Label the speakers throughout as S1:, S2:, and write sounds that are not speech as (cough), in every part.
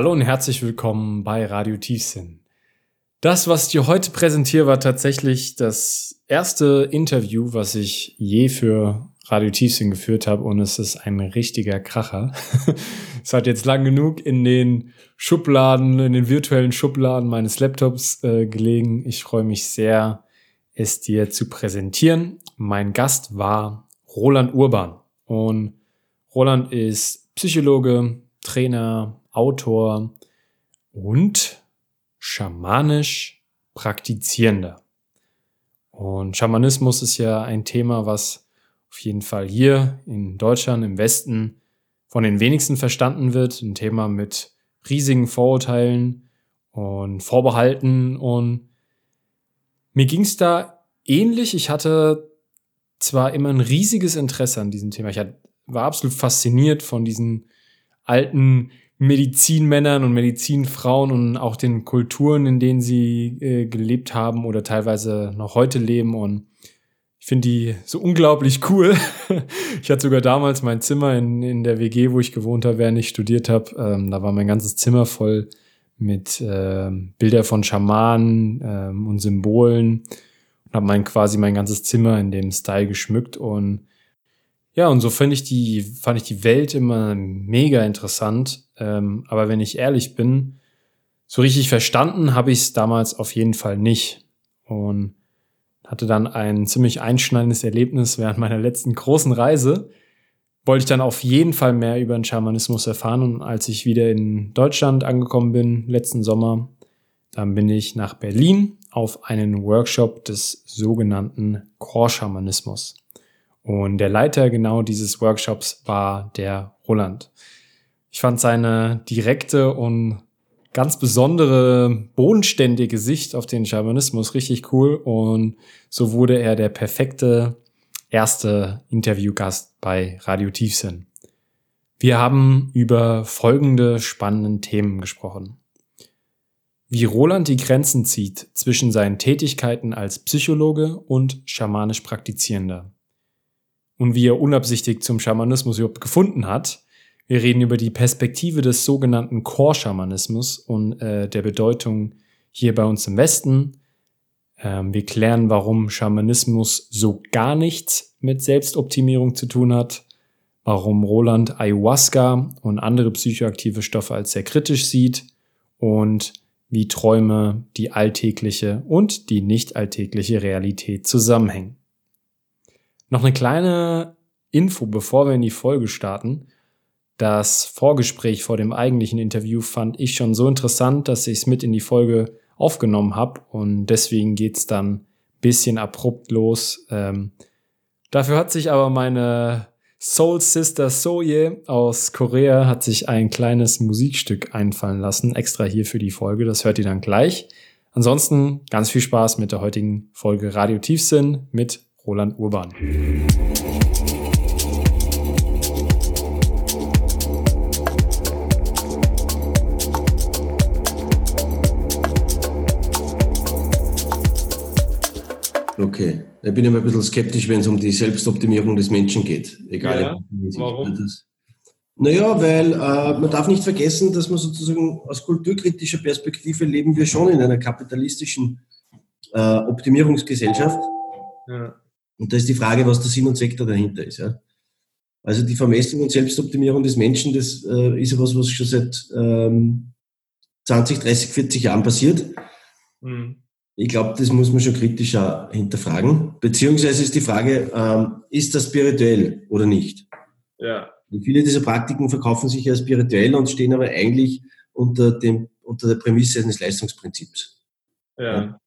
S1: Hallo und herzlich willkommen bei Radio Tiefsinn. Das, was ich dir heute präsentiere, war tatsächlich das erste Interview, was ich je für Radio Tiefsinn geführt habe und es ist ein richtiger Kracher. (laughs) es hat jetzt lang genug in den Schubladen, in den virtuellen Schubladen meines Laptops äh, gelegen. Ich freue mich sehr, es dir zu präsentieren. Mein Gast war Roland Urban und Roland ist Psychologe, Trainer, Autor und schamanisch praktizierender. Und Schamanismus ist ja ein Thema, was auf jeden Fall hier in Deutschland, im Westen, von den wenigsten verstanden wird. Ein Thema mit riesigen Vorurteilen und Vorbehalten. Und mir ging es da ähnlich. Ich hatte zwar immer ein riesiges Interesse an diesem Thema. Ich war absolut fasziniert von diesen alten Medizinmännern und Medizinfrauen und auch den Kulturen, in denen sie äh, gelebt haben oder teilweise noch heute leben. Und ich finde die so unglaublich cool. (laughs) ich hatte sogar damals mein Zimmer in, in der WG, wo ich gewohnt habe, während ich studiert habe. Ähm, da war mein ganzes Zimmer voll mit äh, Bilder von Schamanen ähm, und Symbolen und habe mein quasi mein ganzes Zimmer in dem Style geschmückt und ja, und so fand ich die, fand ich die Welt immer mega interessant. Ähm, aber wenn ich ehrlich bin, so richtig verstanden habe ich es damals auf jeden Fall nicht. Und hatte dann ein ziemlich einschneidendes Erlebnis während meiner letzten großen Reise. Wollte ich dann auf jeden Fall mehr über den Schamanismus erfahren. Und als ich wieder in Deutschland angekommen bin, letzten Sommer, dann bin ich nach Berlin auf einen Workshop des sogenannten Core-Schamanismus. Und der Leiter genau dieses Workshops war der Roland. Ich fand seine direkte und ganz besondere, bodenständige Sicht auf den Schamanismus richtig cool und so wurde er der perfekte erste Interviewgast bei Radio Tiefsinn. Wir haben über folgende spannenden Themen gesprochen. Wie Roland die Grenzen zieht zwischen seinen Tätigkeiten als Psychologe und schamanisch Praktizierender und wie er unabsichtig zum Schamanismus überhaupt gefunden hat. Wir reden über die Perspektive des sogenannten Core-Schamanismus und äh, der Bedeutung hier bei uns im Westen. Ähm, wir klären, warum Schamanismus so gar nichts mit Selbstoptimierung zu tun hat, warum Roland Ayahuasca und andere psychoaktive Stoffe als sehr kritisch sieht und wie Träume die alltägliche und die nicht alltägliche Realität zusammenhängen. Noch eine kleine Info, bevor wir in die Folge starten. Das Vorgespräch vor dem eigentlichen Interview fand ich schon so interessant, dass ich es mit in die Folge aufgenommen habe und deswegen geht's dann bisschen abrupt los. Ähm, dafür hat sich aber meine Soul Sister Soye aus Korea hat sich ein kleines Musikstück einfallen lassen, extra hier für die Folge. Das hört ihr dann gleich. Ansonsten ganz viel Spaß mit der heutigen Folge Radio Tiefsinn mit Roland Urban.
S2: Okay, ich bin immer ein bisschen skeptisch, wenn es um die Selbstoptimierung des Menschen geht. Egal. Ja, warum? Das. Naja, weil äh, man darf nicht vergessen, dass man sozusagen aus kulturkritischer Perspektive leben wir schon in einer kapitalistischen äh, Optimierungsgesellschaft. Ja. Und da ist die Frage, was der Sinn und da dahinter ist. Ja? Also die Vermessung und Selbstoptimierung des Menschen, das äh, ist ja was, was schon seit ähm, 20, 30, 40 Jahren passiert. Mhm. Ich glaube, das muss man schon kritischer hinterfragen. Beziehungsweise ist die Frage, ähm, ist das spirituell oder nicht? Ja. Und viele dieser Praktiken verkaufen sich ja spirituell und stehen aber eigentlich unter, dem, unter der Prämisse eines Leistungsprinzips. Ja.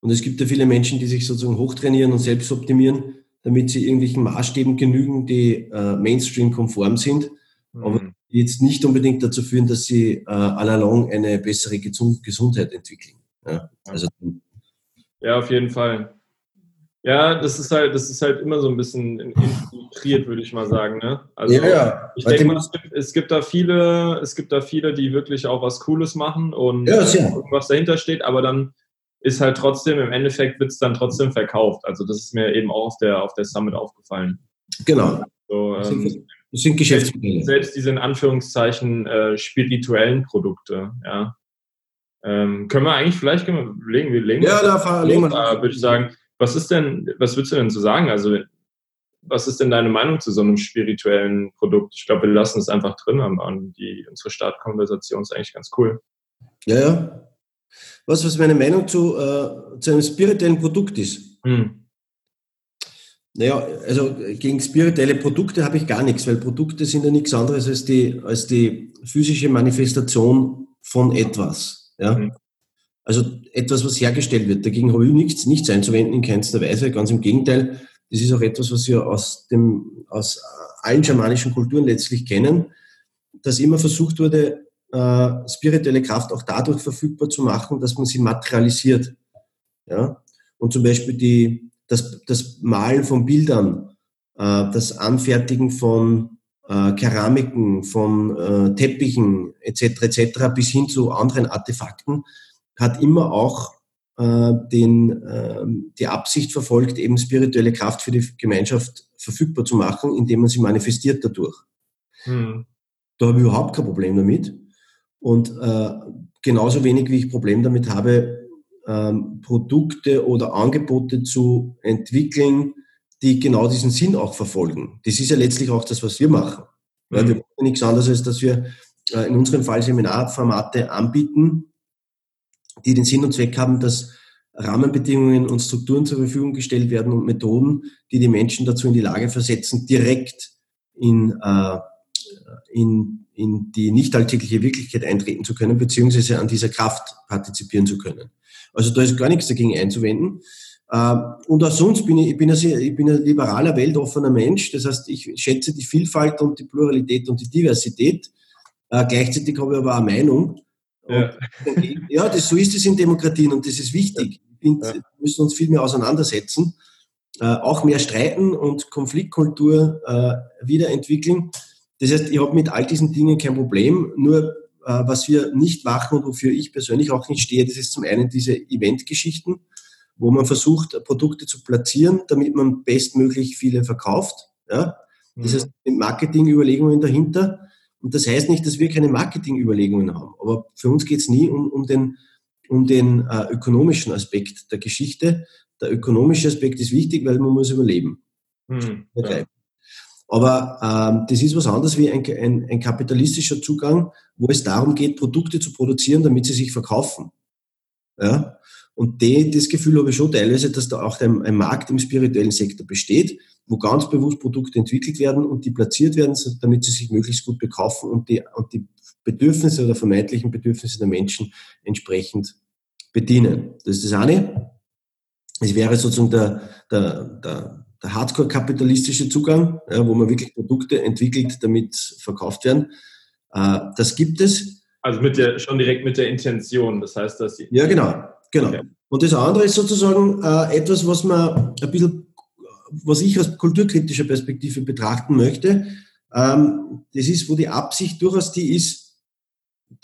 S2: Und es gibt ja viele Menschen, die sich sozusagen hochtrainieren und selbst optimieren, damit sie irgendwelchen Maßstäben genügen, die äh, Mainstream-konform sind, mhm. aber jetzt nicht unbedingt dazu führen, dass sie äh, all along eine bessere Gesundheit entwickeln. Ja, also,
S3: ja, auf jeden Fall. Ja, das ist halt, das ist halt immer so ein bisschen integriert, würde ich mal sagen. Ne? Also ja, ja. ich denke mal, es gibt, es gibt, da viele, es gibt da viele, die wirklich auch was Cooles machen und ja, irgendwas dahinter steht, aber dann ist halt trotzdem, im Endeffekt wird es dann trotzdem verkauft. Also das ist mir eben auch auf der, auf der Summit aufgefallen.
S2: Genau.
S3: So, ähm,
S2: Das sind Geschäftsmodelle.
S3: Selbst diese in Anführungszeichen äh, spirituellen Produkte, ja. Ähm, können wir eigentlich vielleicht können wir legen wir legen
S2: Ja, da fahren wir.
S3: Würde ich sagen, was ist denn, was würdest du denn zu sagen? Also, was ist denn deine Meinung zu so einem spirituellen Produkt? Ich glaube, wir lassen es einfach drin an die unsere Startkonversation ist eigentlich ganz cool.
S2: Ja, ja. Was, was meine Meinung zu, äh, zu einem spirituellen Produkt ist? Hm. Naja, also gegen spirituelle Produkte habe ich gar nichts, weil Produkte sind ja nichts anderes als die, als die physische Manifestation von etwas. Ja? Mhm. Also etwas, was hergestellt wird. Dagegen habe ich nichts, nichts einzuwenden in keinster Weise. Ganz im Gegenteil, das ist auch etwas, was wir aus, dem, aus allen schamanischen Kulturen letztlich kennen, dass immer versucht wurde, äh, spirituelle Kraft auch dadurch verfügbar zu machen, dass man sie materialisiert. Ja? Und zum Beispiel die, das, das Malen von Bildern, äh, das Anfertigen von äh, Keramiken, von äh, Teppichen etc. etc. bis hin zu anderen Artefakten hat immer auch äh, den, äh, die Absicht verfolgt, eben spirituelle Kraft für die Gemeinschaft verfügbar zu machen, indem man sie manifestiert dadurch. Hm. Da habe ich überhaupt kein Problem damit. Und äh, genauso wenig wie ich Problem damit habe, ähm, Produkte oder Angebote zu entwickeln, die genau diesen Sinn auch verfolgen. Das ist ja letztlich auch das, was wir machen. Mhm. Ja, wir machen nichts anderes, als dass wir äh, in unserem Fall Seminarformate anbieten, die den Sinn und Zweck haben, dass Rahmenbedingungen und Strukturen zur Verfügung gestellt werden und Methoden, die die Menschen dazu in die Lage versetzen, direkt in, äh, in, in die nicht alltägliche Wirklichkeit eintreten zu können, beziehungsweise an dieser Kraft partizipieren zu können. Also da ist gar nichts dagegen einzuwenden. Ähm, und auch sonst bin ich, ich bin, ein ich bin ein liberaler, weltoffener Mensch. Das heißt, ich schätze die Vielfalt und die Pluralität und die Diversität. Äh, gleichzeitig habe ich aber eine Meinung. Ja, ja das, so ist es in Demokratien und das ist wichtig. Ja. Wir müssen uns viel mehr auseinandersetzen, äh, auch mehr streiten und Konfliktkultur äh, wiederentwickeln. Das heißt, ich habe mit all diesen Dingen kein Problem. Nur was wir nicht machen und wofür ich persönlich auch nicht stehe, das ist zum einen diese Eventgeschichten, wo man versucht, Produkte zu platzieren, damit man bestmöglich viele verkauft. Ja? Das mhm. heißt, Marketingüberlegungen dahinter. Und das heißt nicht, dass wir keine Marketingüberlegungen haben. Aber für uns geht es nie um, um den, um den äh, ökonomischen Aspekt der Geschichte. Der ökonomische Aspekt ist wichtig, weil man muss überleben. Mhm. Ja. Aber ähm, das ist was anderes wie ein, ein, ein kapitalistischer Zugang, wo es darum geht, Produkte zu produzieren, damit sie sich verkaufen. Ja? Und die, das Gefühl habe ich schon teilweise, dass da auch ein, ein, Markt im spirituellen Sektor besteht, wo ganz bewusst Produkte entwickelt werden und die platziert werden, damit sie sich möglichst gut bekaufen und die, und die Bedürfnisse oder vermeintlichen Bedürfnisse der Menschen entsprechend bedienen. Das ist das eine. Es wäre sozusagen der, der, der der hardcore-kapitalistische Zugang, ja, wo man wirklich Produkte entwickelt, damit verkauft werden. Äh, das gibt es.
S3: Also mit der, schon direkt mit der Intention, das heißt, dass.
S2: Ja, genau. Genau. Okay. Und das andere ist sozusagen äh, etwas, was man ein bisschen, was ich aus kulturkritischer Perspektive betrachten möchte. Ähm, das ist, wo die Absicht durchaus die ist,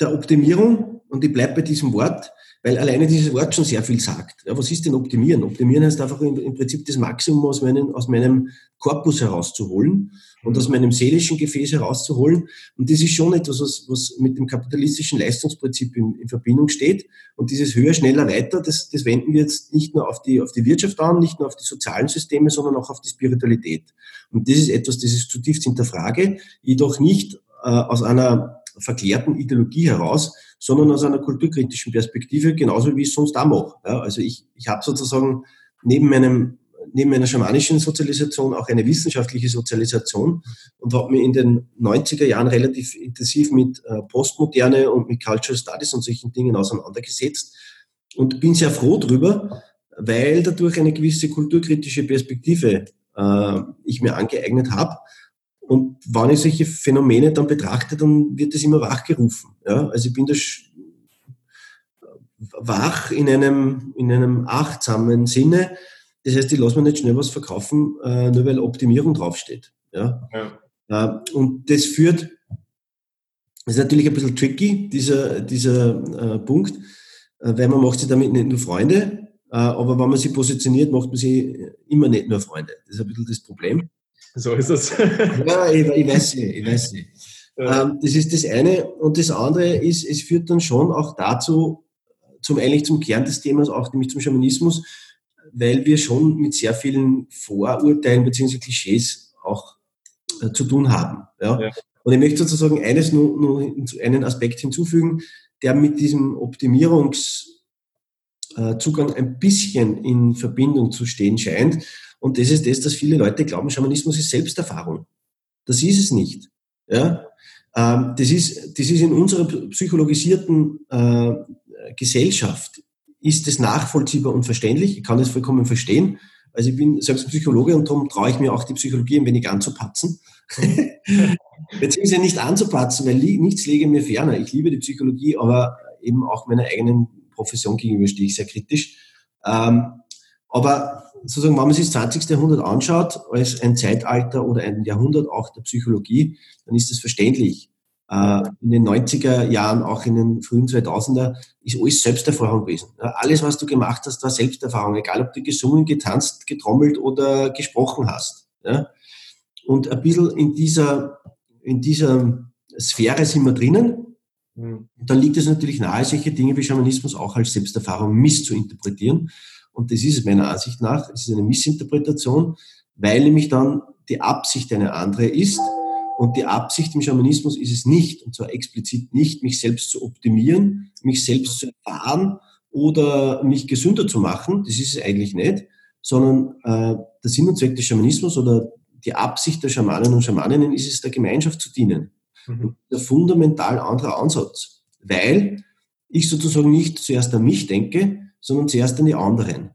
S2: der Optimierung, und ich bleibe bei diesem Wort, weil alleine dieses Wort schon sehr viel sagt. Ja, was ist denn optimieren? Optimieren heißt einfach im, Prinzip das Maximum aus, meinen, aus meinem Korpus herauszuholen und aus meinem seelischen Gefäß herauszuholen. Und das ist schon etwas, was, was mit dem kapitalistischen Leistungsprinzip in, in, Verbindung steht. Und dieses höher, schneller, weiter, das, das wenden wir jetzt nicht nur auf die, auf die Wirtschaft an, nicht nur auf die sozialen Systeme, sondern auch auf die Spiritualität. Und das ist etwas, das ist zutiefst hinterfrage, jedoch nicht äh, aus einer verklärten Ideologie heraus, sondern aus einer kulturkritischen Perspektive, genauso wie ich es sonst auch mache. Ja, also ich, ich habe sozusagen neben meinem neben meiner schamanischen Sozialisation auch eine wissenschaftliche Sozialisation und habe mich in den 90er Jahren relativ intensiv mit äh, Postmoderne und mit Cultural Studies und solchen Dingen auseinandergesetzt und bin sehr froh drüber, weil dadurch eine gewisse kulturkritische Perspektive äh, ich mir angeeignet habe und wenn ich solche Phänomene dann betrachte, dann wird es immer wachgerufen. Ja? Also ich bin da wach in einem, in einem achtsamen Sinne. Das heißt, ich lasse mir nicht schnell was verkaufen, äh, nur weil Optimierung draufsteht. Ja? ja. Äh, und das führt, das ist natürlich ein bisschen tricky, dieser, dieser äh, Punkt, weil man macht sich damit nicht nur Freunde, aber wenn man sich positioniert, macht man sich immer nicht nur Freunde. Das ist ein bisschen das Problem.
S3: So ist es.
S2: ja, ich, ich weiß nicht, ich weiß nicht. Ja. Ähm, das ist das eine. Und das andere ist, es führt dann schon auch dazu, zum eigentlich zum Kern des Themas, auch nämlich zum Schamanismus, weil wir schon mit sehr vielen Vorurteilen bzw. Klischees auch äh, zu tun haben. Ja? ja? Und ich möchte sozusagen eines nur, nur einen Aspekt hinzufügen, der mit diesem Optimierungszugang äh, ein bisschen in Verbindung zu stehen scheint. Und das ist das, dass viele Leute glauben, Schamanismus ist Selbsterfahrung. Das ist es nicht. Ja? Ähm, das, ist, das ist in unserer psychologisierten äh, Gesellschaft, ist es nachvollziehbar und verständlich. Ich kann das vollkommen verstehen. Also ich bin selbst Psychologe und darum traue ich mir auch die Psychologie ein wenig anzupatzen. (laughs) Beziehungsweise nicht anzupatzen, weil nichts lege mir ferner. Ich liebe die Psychologie, aber eben auch meiner eigenen Profession gegenüber stehe ich sehr kritisch. Ähm, aber sozusagen, wenn man sich das 20. Jahrhundert anschaut, als ein Zeitalter oder ein Jahrhundert auch der Psychologie, dann ist es verständlich. Äh, in den 90er Jahren, auch in den frühen 2000er, ist alles Selbsterfahrung gewesen. Alles, was du gemacht hast, war Selbsterfahrung, egal ob du gesungen, getanzt, getrommelt oder gesprochen hast. Und ein bisschen in dieser, in dieser Sphäre sind wir drinnen. Mhm. Dann liegt es natürlich nahe, solche Dinge wie Schamanismus auch als Selbsterfahrung misszuinterpretieren. Und das ist meiner Ansicht nach, es ist eine Missinterpretation, weil nämlich dann die Absicht eine andere ist und die Absicht im Schamanismus ist es nicht, und zwar explizit nicht, mich selbst zu optimieren, mich selbst zu erfahren oder mich gesünder zu machen. Das ist es eigentlich nicht, sondern äh, der Sinn und Zweck des Schamanismus oder die Absicht der Schamanen und Schamaninnen ist es, der Gemeinschaft zu dienen. Mhm. Der fundamental andere Ansatz, weil ich sozusagen nicht zuerst an mich denke, sondern zuerst an die anderen.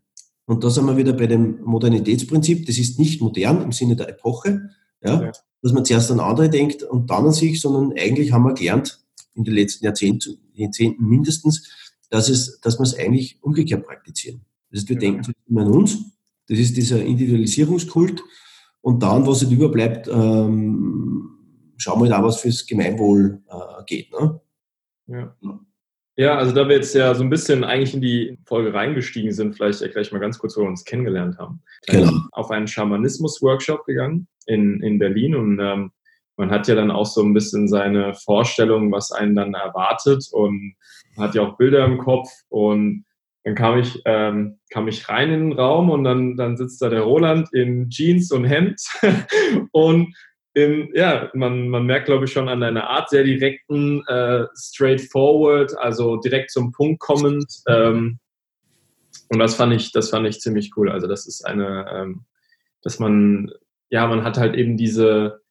S2: Und da sind wir wieder bei dem Modernitätsprinzip. Das ist nicht modern im Sinne der Epoche, ja, ja dass man zuerst an andere denkt und dann an sich, sondern eigentlich haben wir gelernt, in den letzten Jahrzehnten, Jahrzehnten mindestens, dass, es, dass wir es eigentlich umgekehrt praktizieren. Das heißt, wir ja. denken immer an uns, das ist dieser Individualisierungskult und dann, was halt überbleibt, ähm, schauen wir da, halt was fürs Gemeinwohl äh, geht. Ne?
S3: Ja. Ja, also da wir jetzt ja so ein bisschen eigentlich in die Folge reingestiegen sind, vielleicht erkläre ich mal ganz kurz, wo wir uns kennengelernt haben. Genau. Auf einen Schamanismus-Workshop gegangen in, in Berlin und ähm, man hat ja dann auch so ein bisschen seine Vorstellung, was einen dann erwartet und hat ja auch Bilder im Kopf und dann kam ich, ähm, kam ich rein in den Raum und dann, dann sitzt da der Roland in Jeans und Hemd (laughs) und in, ja, man, man merkt, glaube ich, schon an deiner Art sehr direkten, äh, straightforward, also direkt zum Punkt kommend. Ähm, und das fand ich, das fand ich ziemlich cool. Also das ist eine, ähm, dass man, ja, man hat halt eben diese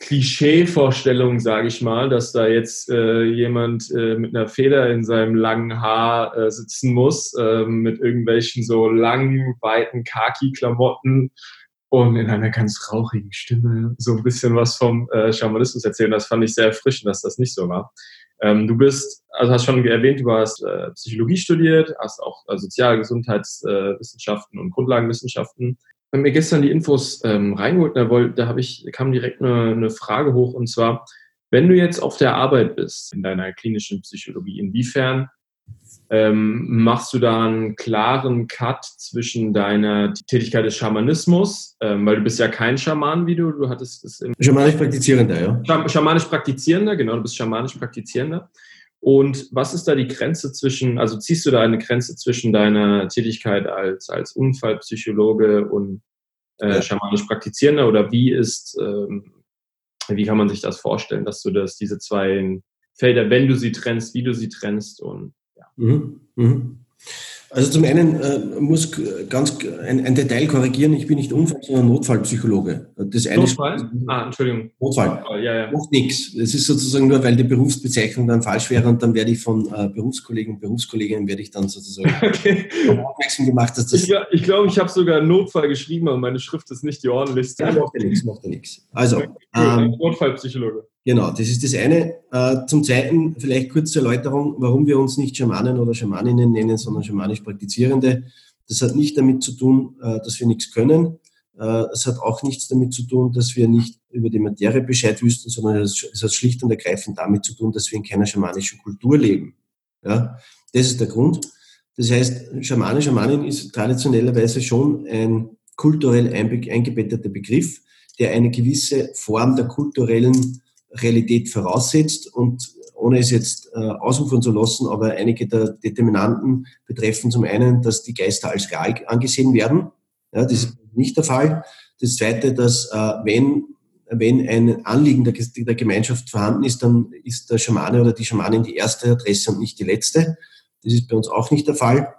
S3: Klischee-Vorstellung, sage ich mal, dass da jetzt äh, jemand äh, mit einer Feder in seinem langen Haar äh, sitzen muss, ähm, mit irgendwelchen so langen, weiten Khaki-Klamotten und in einer ganz rauchigen Stimme so ein bisschen was vom äh, Schamanismus erzählen. Das fand ich sehr erfrischend, dass das nicht so war. Ähm, du bist, also hast schon erwähnt, du hast äh, Psychologie studiert, hast auch äh, Sozial-, Gesundheitswissenschaften und Grundlagenwissenschaften. Wenn mir gestern die Infos ähm, reingeholt, da, da habe ich, kam direkt eine, eine Frage hoch und zwar, wenn du jetzt auf der Arbeit bist in deiner klinischen Psychologie, inwiefern ähm, machst du da einen klaren Cut zwischen deiner Tätigkeit des Schamanismus, ähm, weil du bist ja kein Schaman, wie du, du hattest
S2: das im Schamanisch praktizierender,
S3: ja. Schamanisch praktizierender, genau, du bist schamanisch praktizierender. Und was ist da die Grenze zwischen, also ziehst du da eine Grenze zwischen deiner Tätigkeit als, als Unfallpsychologe und äh, schamanisch praktizierender oder wie ist, ähm, wie kann man sich das vorstellen, dass du das, diese zwei Felder, wenn du sie trennst, wie du sie trennst und Mhm.
S2: Mhm. Also zum einen äh, muss ganz ein, ein, Detail korrigieren, ich bin nicht Unfall, sondern Notfallpsychologe.
S3: Das eine Notfall? Ah, Entschuldigung.
S2: Notfall. Oh, ja, ja. Macht nichts. Es ist sozusagen nur, weil die Berufsbezeichnung dann falsch wäre und dann werde ich von äh, Berufskollegen und Berufskolleginnen werde ich dann sozusagen (laughs) okay.
S3: aufmerksam gemacht, dass das... Ich glaube, ich, glaub, ich habe sogar Notfall geschrieben, aber meine Schrift ist nicht die ordentlichste.
S2: Ja, macht ja nichts, macht ja nichts. Also,
S3: ähm, Notfallpsychologe.
S2: Genau, das ist das eine. Äh, zum Zweiten vielleicht kurze Erläuterung, warum wir uns nicht Schamanen oder Schamaninnen nennen, sondern schamanisch Praktizierende. Das hat nicht damit zu tun, äh, dass wir nichts können. Äh, es hat auch nichts damit zu tun, dass wir nicht über die Materie Bescheid wüssten, sondern es hat schlicht und ergreifend damit zu tun, dass wir in keiner schamanischen Kultur leben. Ja, das ist der Grund. Das heißt, Schamane, Schamanin ist traditionellerweise schon ein kulturell eingebettete Begriff, der eine gewisse Form der kulturellen Realität voraussetzt und ohne es jetzt äh, ausufern zu lassen, aber einige der Determinanten betreffen zum einen, dass die Geister als real angesehen werden. Ja, das ist nicht der Fall. Das zweite, dass äh, wenn, wenn ein Anliegen der, der Gemeinschaft vorhanden ist, dann ist der Schamane oder die Schamanin die erste Adresse und nicht die letzte. Das ist bei uns auch nicht der Fall.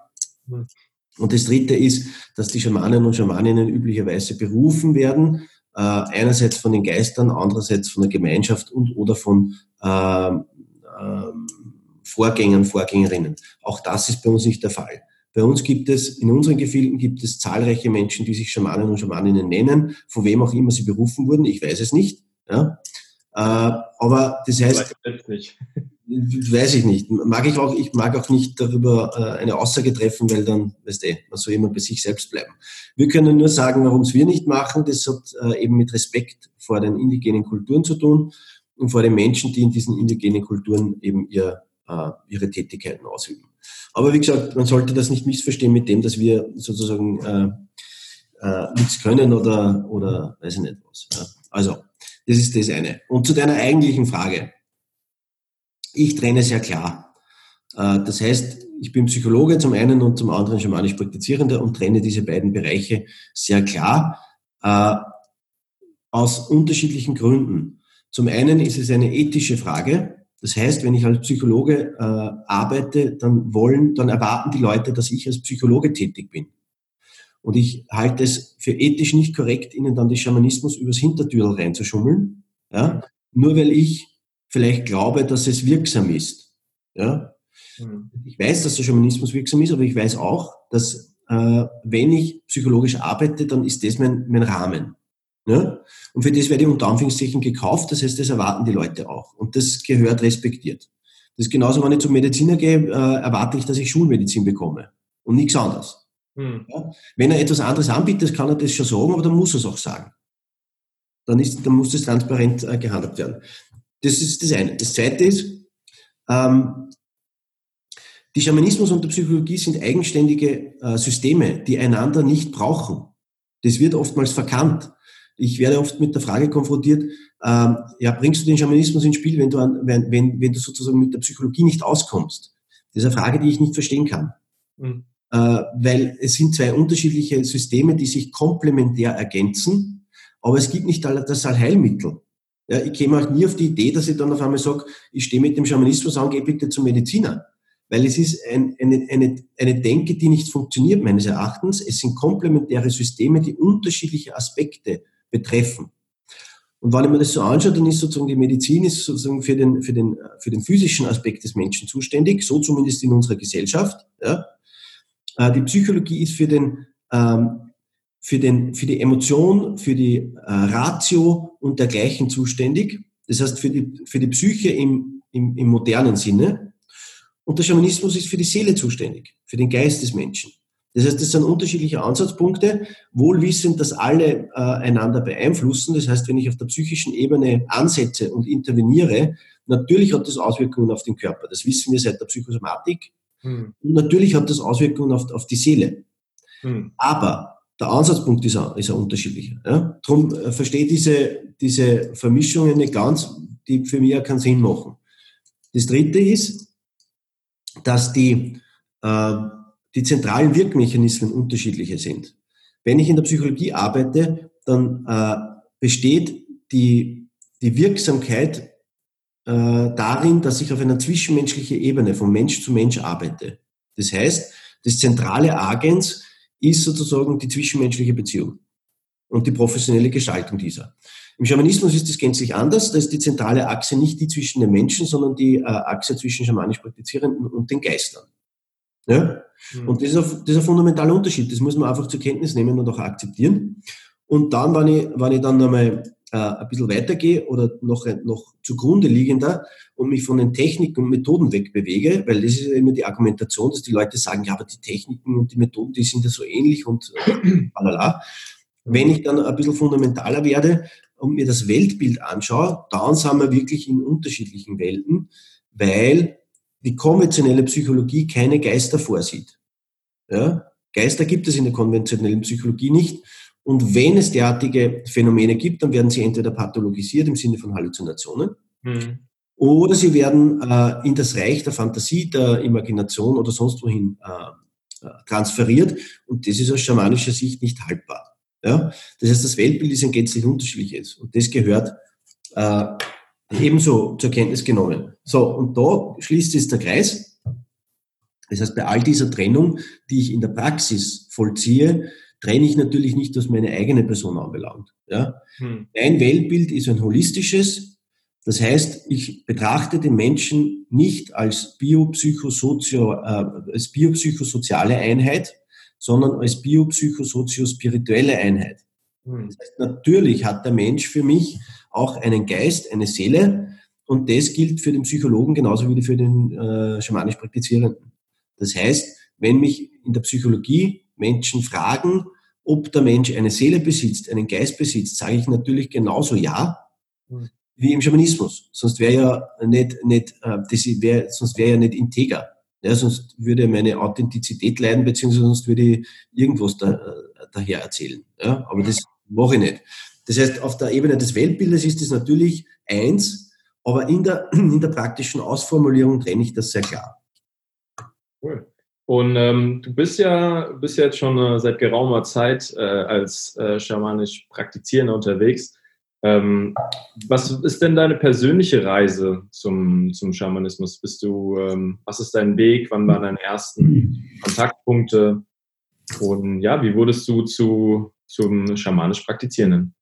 S2: Und das dritte ist, dass die Schamanen und Schamaninnen üblicherweise berufen werden, äh, einerseits von den Geistern, andererseits von der Gemeinschaft und oder von äh, äh, Vorgängern, Vorgängerinnen. Auch das ist bei uns nicht der Fall. Bei uns gibt es, in unseren Gefilden gibt es zahlreiche Menschen, die sich Schamanen und Schamaninnen nennen, von wem auch immer sie berufen wurden, ich weiß es nicht. Ja. Äh, aber das heißt. Weiß ich nicht. Mag ich auch, ich mag auch nicht darüber äh, eine Aussage treffen, weil dann, weißt du, man soll immer bei sich selbst bleiben. Wir können nur sagen, warum es wir nicht machen. Das hat äh, eben mit Respekt vor den indigenen Kulturen zu tun und vor den Menschen, die in diesen indigenen Kulturen eben ihr, äh, ihre Tätigkeiten ausüben. Aber wie gesagt, man sollte das nicht missverstehen mit dem, dass wir sozusagen äh, äh, nichts können oder, oder weiß ich nicht was. Also, das ist das eine. Und zu deiner eigentlichen Frage. Ich trenne sehr klar. Äh, das heißt, ich bin Psychologe zum einen und zum anderen schamanisch Praktizierender und trenne diese beiden Bereiche sehr klar äh, aus unterschiedlichen Gründen. Zum einen ist es eine ethische Frage. Das heißt, wenn ich als Psychologe äh, arbeite, dann wollen, dann erwarten die Leute, dass ich als Psychologe tätig bin. Und ich halte es für ethisch nicht korrekt, ihnen dann den Schamanismus übers Hintertürl reinzuschummeln. Ja? Nur weil ich vielleicht glaube, dass es wirksam ist. Ja? Mhm. Ich weiß, dass der Schamanismus wirksam ist, aber ich weiß auch, dass äh, wenn ich psychologisch arbeite, dann ist das mein, mein Rahmen. Ja? Und für das werde ich unter Anführungszeichen gekauft, das heißt, das erwarten die Leute auch. Und das gehört respektiert. Das ist genauso, wenn ich zum Mediziner gehe, äh, erwarte ich, dass ich Schulmedizin bekomme und nichts anderes. Hm. Ja? Wenn er etwas anderes anbietet, kann er das schon sagen, aber dann muss er es auch sagen. Dann, ist, dann muss das transparent äh, gehandhabt werden. Das ist das eine. Das zweite ist, ähm, die Schamanismus und die Psychologie sind eigenständige äh, Systeme, die einander nicht brauchen. Das wird oftmals verkannt. Ich werde oft mit der Frage konfrontiert, ähm, ja, bringst du den Schamanismus ins Spiel, wenn du, an, wenn, wenn, wenn du sozusagen mit der Psychologie nicht auskommst? Das ist eine Frage, die ich nicht verstehen kann. Mhm. Äh, weil es sind zwei unterschiedliche Systeme, die sich komplementär ergänzen, aber es gibt nicht das Allheilmittel. Ja, ich käme auch nie auf die Idee, dass ich dann auf einmal sage, ich stehe mit dem Schamanismus an, geh bitte zum Mediziner. Weil es ist ein, eine, eine, eine Denke, die nicht funktioniert, meines Erachtens. Es sind komplementäre Systeme, die unterschiedliche Aspekte betreffen. Und wenn ich mir das so anschaue, dann ist sozusagen die Medizin ist sozusagen für den, für den, für den physischen Aspekt des Menschen zuständig, so zumindest in unserer Gesellschaft. Ja. Äh, die Psychologie ist für den, ähm, für den, für die Emotion, für die äh, Ratio und dergleichen zuständig. Das heißt, für die, für die Psyche im, im, im modernen Sinne. Und der Schamanismus ist für die Seele zuständig, für den Geist des Menschen. Das heißt, das sind unterschiedliche Ansatzpunkte, wohl wissend, dass alle äh, einander beeinflussen. Das heißt, wenn ich auf der psychischen Ebene ansetze und interveniere, natürlich hat das Auswirkungen auf den Körper. Das wissen wir seit der Psychosomatik. Hm. Und natürlich hat das Auswirkungen auf, auf die Seele. Hm. Aber der Ansatzpunkt ist ist ein unterschiedlicher. Ja? Darum äh, verstehe diese, diese Vermischungen nicht ganz, die für mich keinen Sinn machen. Das dritte ist, dass die, äh, die zentralen Wirkmechanismen unterschiedliche sind. Wenn ich in der Psychologie arbeite, dann äh, besteht die, die Wirksamkeit äh, darin, dass ich auf einer zwischenmenschlichen Ebene von Mensch zu Mensch arbeite. Das heißt, das zentrale Agens ist sozusagen die zwischenmenschliche Beziehung und die professionelle Gestaltung dieser. Im Schamanismus ist das gänzlich anders. Da ist die zentrale Achse nicht die zwischen den Menschen, sondern die äh, Achse zwischen schamanisch Praktizierenden und den Geistern. Ja? Mhm. Und das ist, ein, das ist ein fundamentaler Unterschied. Das muss man einfach zur Kenntnis nehmen und auch akzeptieren. Und dann, wenn ich, wenn ich dann einmal äh, ein bisschen weitergehe oder noch, noch zugrunde liegender und mich von den Techniken und Methoden wegbewege, weil das ist ja immer die Argumentation, dass die Leute sagen, ja, aber die Techniken und die Methoden, die sind ja so ähnlich und äh, lalala. Wenn ich dann ein bisschen fundamentaler werde und mir das Weltbild anschaue, dann sind wir wirklich in unterschiedlichen Welten, weil die konventionelle Psychologie keine Geister vorsieht. Ja? Geister gibt es in der konventionellen Psychologie nicht. Und wenn es derartige Phänomene gibt, dann werden sie entweder pathologisiert im Sinne von Halluzinationen mhm. oder sie werden äh, in das Reich der Fantasie, der Imagination oder sonst wohin äh, äh, transferiert. Und das ist aus schamanischer Sicht nicht haltbar. Ja? Das heißt, das Weltbild ist ein gänzlich unterschiedliches. Und das gehört äh, ebenso zur Kenntnis genommen. So, und da schließt es der Kreis. Das heißt, bei all dieser Trennung, die ich in der Praxis vollziehe, trenne ich natürlich nicht, was meine eigene Person anbelangt. Ja? Hm. Mein Weltbild ist ein holistisches. Das heißt, ich betrachte den Menschen nicht als biopsychosozio, äh, als biopsychosoziale Einheit, sondern als biopsychosozio-spirituelle Einheit. Hm. Das heißt, natürlich hat der Mensch für mich auch einen Geist, eine Seele, und das gilt für den Psychologen genauso wie für den äh, schamanisch Praktizierenden. Das heißt, wenn mich in der Psychologie Menschen fragen, ob der Mensch eine Seele besitzt, einen Geist besitzt, sage ich natürlich genauso ja, hm. wie im Schamanismus. Sonst wäre ja nicht, nicht äh, das wär, sonst wäre ja nicht integer. Ja, sonst würde meine Authentizität leiden, beziehungsweise sonst würde ich irgendwas da, äh, daher erzählen. Ja, aber das mache ich nicht. Das heißt, auf der Ebene des Weltbildes ist es natürlich eins, aber in der, (clears throat) in der praktischen Ausformulierung trenne ich das sehr klar.
S3: Cool. Und ähm, du bist ja, bist jetzt schon äh, seit geraumer Zeit äh, als äh, schamanisch Praktizierender unterwegs. Ähm, was ist denn deine persönliche Reise zum, zum Schamanismus? Bist du, ähm, was ist dein Weg? Wann waren deine ersten Kontaktpunkte? Und ja, wie wurdest du zu, zum schamanisch Praktizierenden?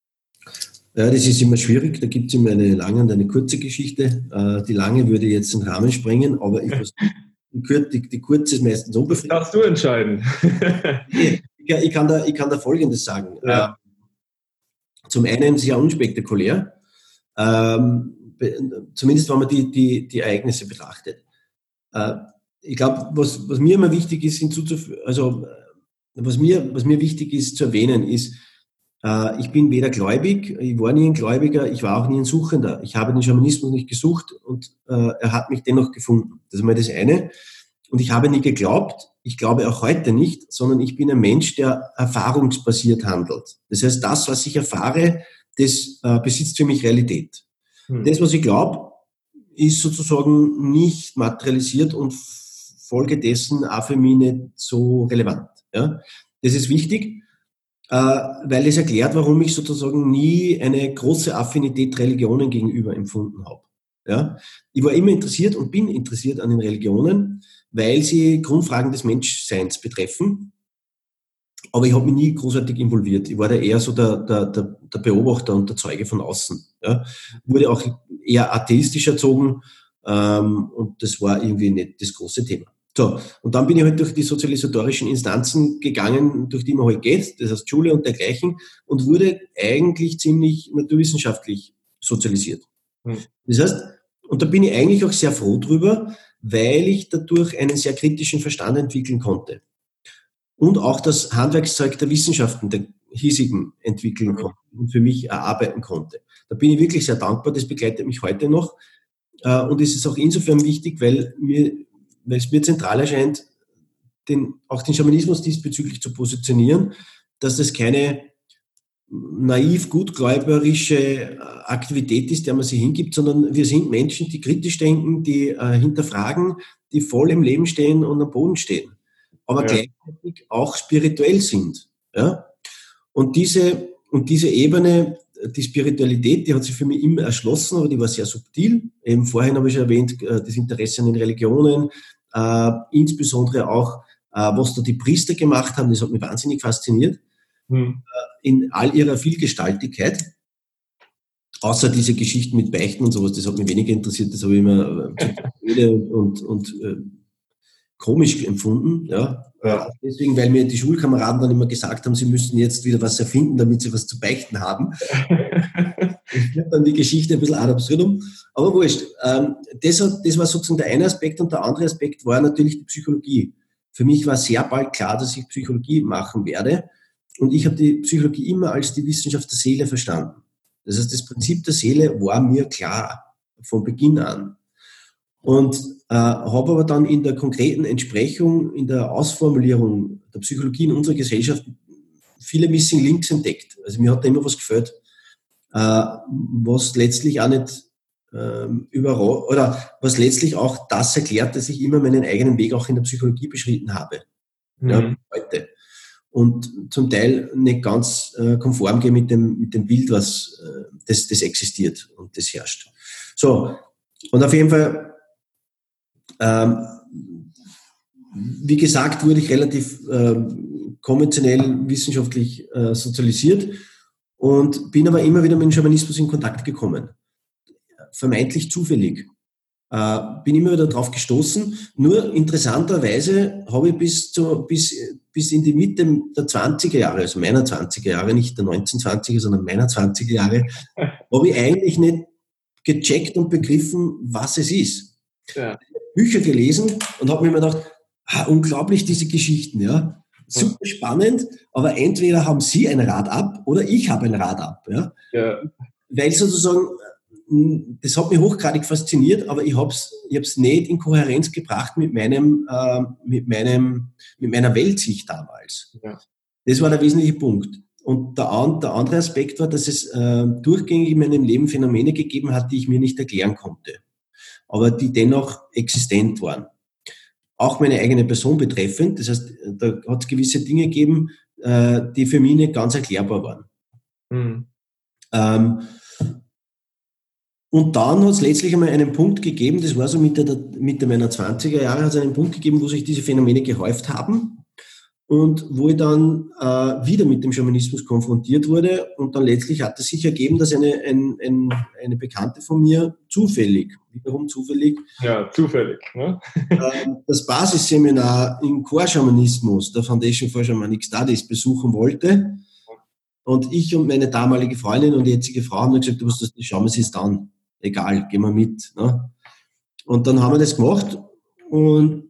S2: Ja, das ist immer schwierig. Da gibt es immer eine lange und eine kurze Geschichte. Äh, die lange würde jetzt den Rahmen sprengen, aber ich die, (laughs) die, die kurze ist meistens
S3: unbefriedigend. Das darfst du entscheiden.
S2: ich, ich, kann da, ich kann da Folgendes sagen. Ja. Äh, zum einen sehr unspektakulär, ähm, zumindest wenn man die, die, die Ereignisse betrachtet. Äh, ich glaube, was, was mir immer wichtig ist, hinzuzufügen, also was mir, was mir wichtig ist zu erwähnen, ist, äh, ich bin weder gläubig, ich war nie ein Gläubiger, ich war auch nie ein Suchender. Ich habe den Schamanismus nicht gesucht und äh, er hat mich dennoch gefunden. Das ist mal das eine. Und ich habe nie geglaubt, ich glaube auch heute nicht, sondern ich bin ein Mensch, der erfahrungsbasiert handelt. Das heißt, das, was ich erfahre, das äh, besitzt für mich Realität. Hm. Das, was ich glaube, ist sozusagen nicht materialisiert und folgedessen auch für mich nicht so relevant. Ja? Das ist wichtig. Äh, weil es erklärt, warum ich sozusagen nie eine große Affinität Religionen gegenüber empfunden habe. Ja? Ich war immer interessiert und bin interessiert an den Religionen, weil sie Grundfragen des Menschseins betreffen. Aber ich habe mich nie großartig involviert. Ich war da eher so der, der, der, der Beobachter und der Zeuge von außen. Ja? Wurde auch eher atheistisch erzogen ähm, und das war irgendwie nicht das große Thema. So, und dann bin ich halt durch die sozialisatorischen Instanzen gegangen, durch die man halt geht, das heißt Schule und dergleichen, und wurde eigentlich ziemlich naturwissenschaftlich sozialisiert. Hm. Das heißt, und da bin ich eigentlich auch sehr froh drüber, weil ich dadurch einen sehr kritischen Verstand entwickeln konnte. Und auch das Handwerkszeug der Wissenschaften, der hiesigen, entwickeln konnte und für mich erarbeiten konnte. Da bin ich wirklich sehr dankbar, das begleitet mich heute noch. Äh, und es ist auch insofern wichtig, weil mir weil es mir zentral erscheint, den, auch den Schamanismus diesbezüglich zu positionieren, dass das keine naiv gutgläuberische Aktivität ist, der man sich hingibt, sondern wir sind Menschen, die kritisch denken, die äh, hinterfragen, die voll im Leben stehen und am Boden stehen, aber ja. gleichzeitig auch spirituell sind. Ja? Und, diese, und diese Ebene, die Spiritualität, die hat sich für mich immer erschlossen, aber die war sehr subtil. Eben vorhin habe ich schon erwähnt, äh, das Interesse an den Religionen, äh, insbesondere auch, äh, was da die Priester gemacht haben, das hat mich wahnsinnig fasziniert, hm. äh, in all ihrer Vielgestaltigkeit. Außer diese Geschichten mit Beichten und sowas, das hat mich weniger interessiert, das habe ich immer äh, (laughs) und, und äh, komisch empfunden. Ja. ja. Deswegen, weil mir die Schulkameraden dann immer gesagt haben, sie müssten jetzt wieder was erfinden, damit sie was zu beichten haben. (laughs) ich habe dann die Geschichte ein bisschen ad absurdum. Aber wurscht. Ähm, das, das war sozusagen der eine Aspekt und der andere Aspekt war natürlich die Psychologie. Für mich war sehr bald klar, dass ich Psychologie machen werde. Und ich habe die Psychologie immer als die Wissenschaft der Seele verstanden. Das heißt, das Prinzip der Seele war mir klar von Beginn an. Und äh, habe aber dann in der konkreten Entsprechung, in der Ausformulierung der Psychologie in unserer Gesellschaft viele Missing Links entdeckt. Also mir hat da immer was gefällt, äh, was letztlich auch nicht ähm, überall, oder was letztlich auch das erklärt, dass ich immer meinen eigenen Weg auch in der Psychologie beschritten habe. Mhm. Ja, heute. Und zum Teil nicht ganz äh, konform gehe mit dem, mit dem Bild, was äh, das, das existiert und das herrscht. So, und auf jeden Fall, wie gesagt, wurde ich relativ äh, konventionell wissenschaftlich äh, sozialisiert und bin aber immer wieder mit dem Schamanismus in Kontakt gekommen. Vermeintlich zufällig. Äh, bin immer wieder drauf gestoßen. Nur interessanterweise habe ich bis, zu, bis, bis in die Mitte der 20er Jahre, also meiner 20er Jahre, nicht der 1920er, sondern meiner 20er Jahre, (laughs) habe ich eigentlich nicht gecheckt und begriffen, was es ist. Ja. Bücher gelesen und habe mir immer gedacht, ah, unglaublich diese Geschichten, ja. Super spannend, aber entweder haben Sie ein Rad ab oder ich habe ein Rad ab, ja. ja. Weil sozusagen, das hat mich hochgradig fasziniert, aber ich habe es ich hab's nicht in Kohärenz gebracht mit meinem, äh, mit meinem, mit meiner Weltsicht damals. Ja. Das war der wesentliche Punkt. Und der, der andere Aspekt war, dass es äh, durchgängig in meinem Leben Phänomene gegeben hat, die ich mir nicht erklären konnte, aber die dennoch existent waren. Auch meine eigene Person betreffend. Das heißt, da hat es gewisse Dinge gegeben, äh, die für mich nicht ganz erklärbar waren. Mhm. Ähm, und dann hat es letztlich einmal einen Punkt gegeben, das war so Mitte, der, Mitte meiner 20er Jahre, hat es einen Punkt gegeben, wo sich diese Phänomene gehäuft haben und wo ich dann äh, wieder mit dem Schamanismus konfrontiert wurde und dann letztlich hat es sich ergeben, dass eine, ein, ein, eine Bekannte von mir zufällig, wiederum zufällig,
S3: ja, zufällig, ne?
S2: äh, das Basisseminar im Chorschamanismus der Foundation for Shamanic Studies besuchen wollte und ich und meine damalige Freundin und jetzige Frau haben gesagt, du musst das nicht schauen, es ist dann, egal, gehen wir mit. Ne? Und dann haben wir das gemacht und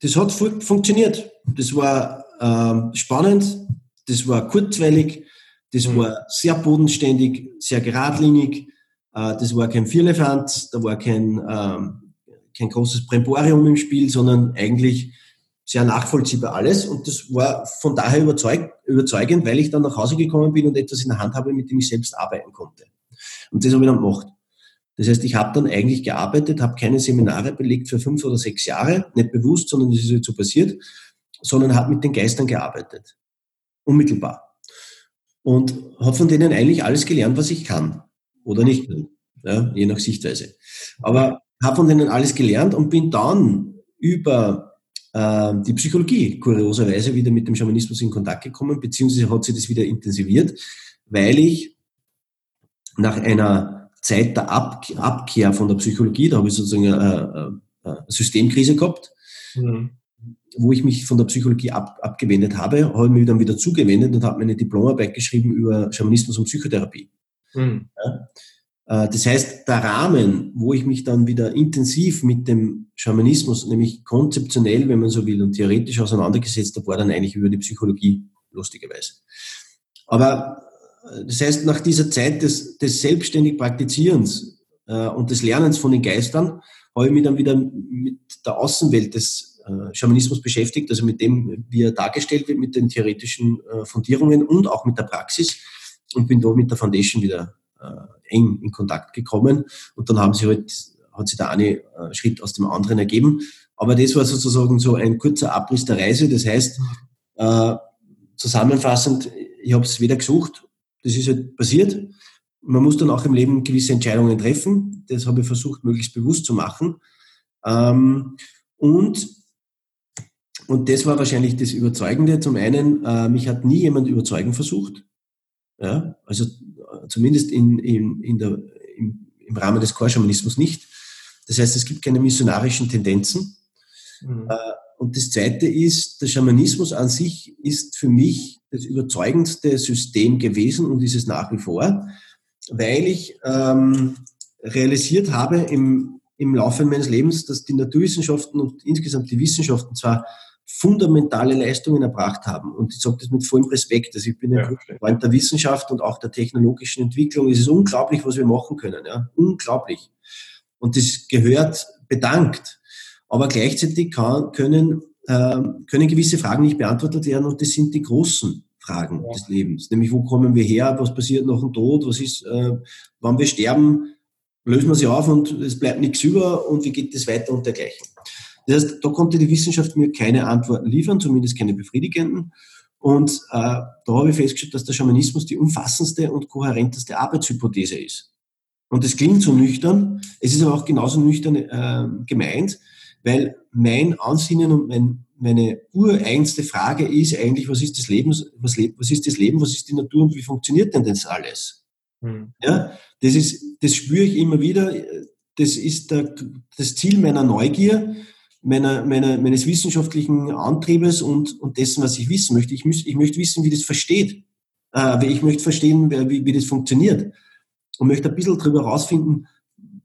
S2: das hat funktioniert. Das war äh, spannend, das war kurzweilig, das mhm. war sehr bodenständig, sehr geradlinig, das war kein Vierlefanz, da war kein, ähm, kein großes Bremborium im Spiel, sondern eigentlich sehr nachvollziehbar alles. Und das war von daher überzeug, überzeugend, weil ich dann nach Hause gekommen bin und etwas in der Hand habe, mit dem ich selbst arbeiten konnte. Und das habe ich dann gemacht. Das heißt, ich habe dann eigentlich gearbeitet, habe keine Seminare belegt für fünf oder sechs Jahre, nicht bewusst, sondern das ist jetzt so passiert, sondern habe mit den Geistern gearbeitet. Unmittelbar. Und habe von denen eigentlich alles gelernt, was ich kann. Oder nicht Ja, je nach Sichtweise. Aber habe von denen alles gelernt und bin dann über äh, die Psychologie kurioserweise wieder mit dem Schamanismus in Kontakt gekommen, beziehungsweise hat sie das wieder intensiviert, weil ich nach einer Zeit der Ab Abkehr von der Psychologie, da habe ich sozusagen eine, eine Systemkrise gehabt, mhm. wo ich mich von der Psychologie ab, abgewendet habe, habe ich mich dann wieder zugewendet und habe meine Diplomarbeit geschrieben über Schamanismus und Psychotherapie. Mhm. Ja. Äh, das heißt, der Rahmen, wo ich mich dann wieder intensiv mit dem Schamanismus, nämlich konzeptionell, wenn man so will, und theoretisch auseinandergesetzt habe, war dann eigentlich über die Psychologie, lustigerweise. Aber das heißt, nach dieser Zeit des, des selbstständig Praktizierens äh, und des Lernens von den Geistern habe ich mich dann wieder mit der Außenwelt des äh, Schamanismus beschäftigt, also mit dem, wie er dargestellt wird, mit den theoretischen äh, Fundierungen und auch mit der Praxis und bin da mit der Foundation wieder äh, eng in Kontakt gekommen und dann haben sie halt, hat sich der eine äh, Schritt aus dem anderen ergeben. Aber das war sozusagen so ein kurzer Abriss der Reise. Das heißt, äh, zusammenfassend, ich habe es weder gesucht das ist halt passiert. Man muss dann auch im Leben gewisse Entscheidungen treffen. Das habe ich versucht, möglichst bewusst zu machen. Ähm, und, und das war wahrscheinlich das Überzeugende. Zum einen, äh, mich hat nie jemand überzeugen versucht. Ja, also äh, zumindest in, in, in der, im, im Rahmen des Chorschamanismus nicht. Das heißt, es gibt keine missionarischen Tendenzen. Mhm. Äh, und das Zweite ist, der Schamanismus an sich ist für mich das überzeugendste System gewesen und ist es nach wie vor, weil ich ähm, realisiert habe im, im Laufe meines Lebens, dass die Naturwissenschaften und insgesamt die Wissenschaften zwar fundamentale Leistungen erbracht haben. Und ich sage das mit vollem Respekt. Also ich bin ein ja, Freund der Wissenschaft und auch der technologischen Entwicklung. Es ist unglaublich, was wir machen können. Ja? Unglaublich. Und das gehört bedankt. Aber gleichzeitig kann, können, äh, können gewisse Fragen nicht beantwortet werden und das sind die großen Fragen ja. des Lebens. Nämlich, wo kommen wir her? Was passiert nach dem Tod? Was ist, äh, wann wir sterben? Lösen wir sie auf und es bleibt nichts über und wie geht es weiter und dergleichen. Das heißt, da konnte die Wissenschaft mir keine Antworten liefern, zumindest keine befriedigenden. Und äh, da habe ich festgestellt, dass der Schamanismus die umfassendste und kohärenteste Arbeitshypothese ist. Und das klingt so nüchtern, es ist aber auch genauso nüchtern äh, gemeint, weil mein Ansinnen und mein, meine ureigenste Frage ist eigentlich, was ist das Leben, was, was ist das Leben, was ist die Natur und wie funktioniert denn das alles? Hm. Ja, das ist, das spüre ich immer wieder. Das ist der, das Ziel meiner Neugier, meiner, meiner, meines wissenschaftlichen Antriebes und, und dessen, was ich wissen möchte. Ich, müß, ich möchte wissen, wie das versteht. Äh, ich möchte verstehen, wie, wie das funktioniert und möchte ein bisschen darüber herausfinden,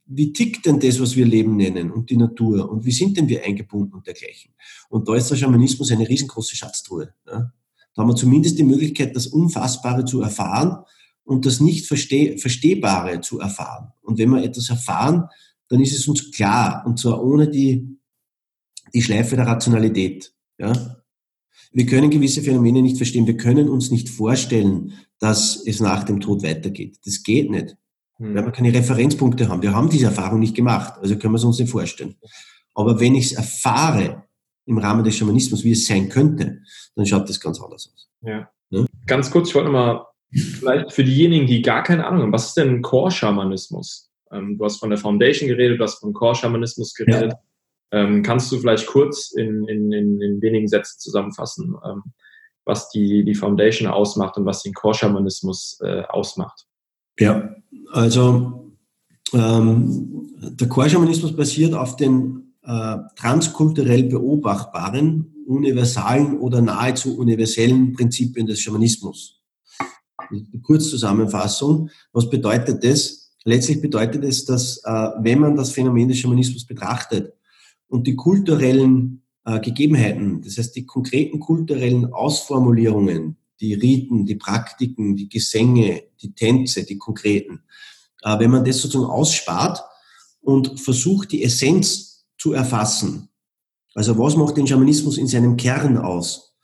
S2: wie tickt denn das, was wir Leben nennen und die Natur und wie sind denn wir eingebunden und dergleichen. Und da ist der Schamanismus eine riesengroße Schatztruhe. Ja. Da haben wir zumindest die Möglichkeit, das Unfassbare zu erfahren und das nicht versteh Verstehbare zu erfahren. Und wenn wir etwas erfahren, dann ist es uns klar und zwar ohne die, die Schleife der Rationalität. Ja. Wir können gewisse Phänomene nicht verstehen. Wir können uns nicht vorstellen, dass es nach dem Tod weitergeht. Das geht nicht. Hm. Weil wir keine Referenzpunkte haben. Wir haben diese Erfahrung nicht gemacht, also können wir es uns nicht vorstellen. Aber wenn ich es erfahre im Rahmen des Schamanismus, wie es sein könnte, dann schaut das ganz anders aus.
S3: Ja. ja? Ganz kurz, ich wollte nochmal, vielleicht für diejenigen, die gar keine Ahnung haben, was ist denn Core-Schamanismus? Ähm, du hast von der Foundation geredet, du hast von Core-Schamanismus geredet. Ja. Ähm, kannst du vielleicht kurz in, in, in, in wenigen Sätzen zusammenfassen, ähm, was die, die Foundation ausmacht und was den Core-Schamanismus äh, ausmacht?
S2: Ja, also ähm, der Core-Schamanismus basiert auf den äh, transkulturell beobachtbaren, universalen oder nahezu universellen Prinzipien des Schamanismus. Kurzzusammenfassung. Was bedeutet das? Letztlich bedeutet es, dass äh, wenn man das Phänomen des Schamanismus betrachtet und die kulturellen äh, Gegebenheiten, das heißt die konkreten kulturellen Ausformulierungen, die Riten, die Praktiken, die Gesänge, die Tänze, die konkreten. Äh, wenn man das sozusagen ausspart und versucht, die Essenz zu erfassen, also was macht den Schamanismus in seinem Kern aus,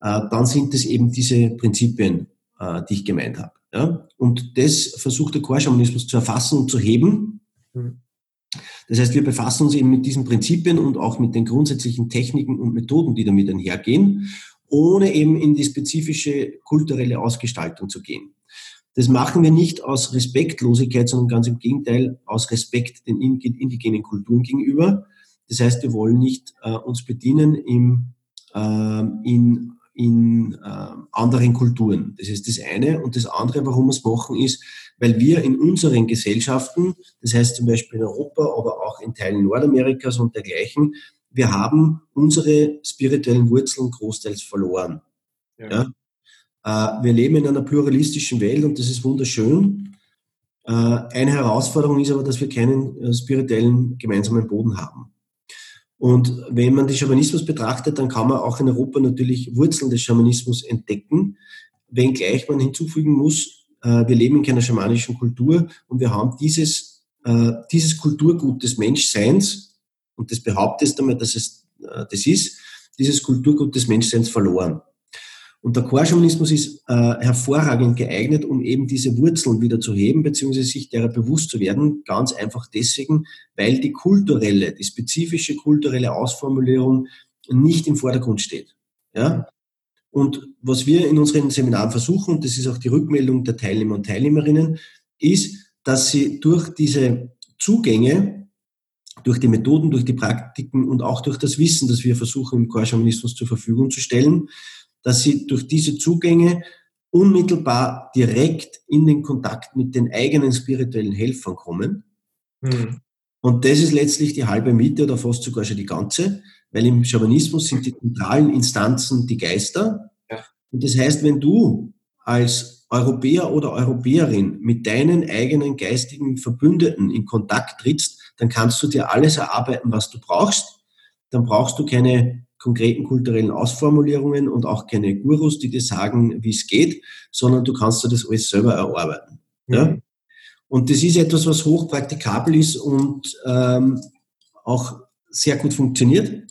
S2: äh, dann sind es eben diese Prinzipien, äh, die ich gemeint habe. Ja? Und das versucht der Chorschamanismus zu erfassen und zu heben. Mhm. Das heißt, wir befassen uns eben mit diesen Prinzipien und auch mit den grundsätzlichen Techniken und Methoden, die damit einhergehen ohne eben in die spezifische kulturelle Ausgestaltung zu gehen. Das machen wir nicht aus Respektlosigkeit, sondern ganz im Gegenteil aus Respekt den indigenen Kulturen gegenüber. Das heißt, wir wollen nicht äh, uns bedienen im, äh, in, in äh, anderen Kulturen. Das ist das eine. Und das andere, warum wir es machen, ist, weil wir in unseren Gesellschaften, das heißt zum Beispiel in Europa, aber auch in Teilen Nordamerikas und dergleichen, wir haben unsere spirituellen Wurzeln großteils verloren. Ja. ja? Äh, wir leben in einer pluralistischen Welt und das ist wunderschön. Äh, eine Herausforderung ist aber, dass wir keinen äh, spirituellen gemeinsamen Boden haben. Und wenn man den Schamanismus betrachtet, dann kann man auch in Europa natürlich Wurzeln des Schamanismus entdecken, wenngleich man hinzufügen muss, wir leben in keiner schamanischen Kultur und wir haben dieses, dieses Kulturgut des Menschseins, und das behauptest einmal, dass es äh, das ist, dieses Kulturgut des Menschseins verloren. Und der Chorschamanismus ist äh, hervorragend geeignet, um eben diese Wurzeln wieder zu heben, beziehungsweise sich derer bewusst zu werden. Ganz einfach deswegen, weil die kulturelle, die spezifische kulturelle Ausformulierung nicht im Vordergrund steht. Ja? Und was wir in unseren Seminaren versuchen, und das ist auch die Rückmeldung der Teilnehmer und Teilnehmerinnen, ist, dass sie durch diese Zugänge durch die Methoden, durch die Praktiken und auch durch das Wissen, das wir versuchen im Chorschamanismus zur Verfügung zu stellen, dass sie durch diese Zugänge unmittelbar direkt in den Kontakt mit den eigenen spirituellen Helfern kommen. Mhm. Und das ist letztlich die halbe Miete oder fast sogar schon die ganze, weil im Schamanismus sind die zentralen Instanzen die Geister. Ja. Und das heißt, wenn du als Europäer oder Europäerin mit deinen eigenen geistigen Verbündeten in Kontakt trittst, dann kannst du dir alles erarbeiten, was du brauchst. Dann brauchst du keine konkreten kulturellen Ausformulierungen und auch keine Gurus, die dir sagen, wie es geht, sondern du kannst dir das alles selber erarbeiten. Mhm. Ja? Und das ist etwas, was hoch praktikabel ist und ähm, auch sehr gut funktioniert.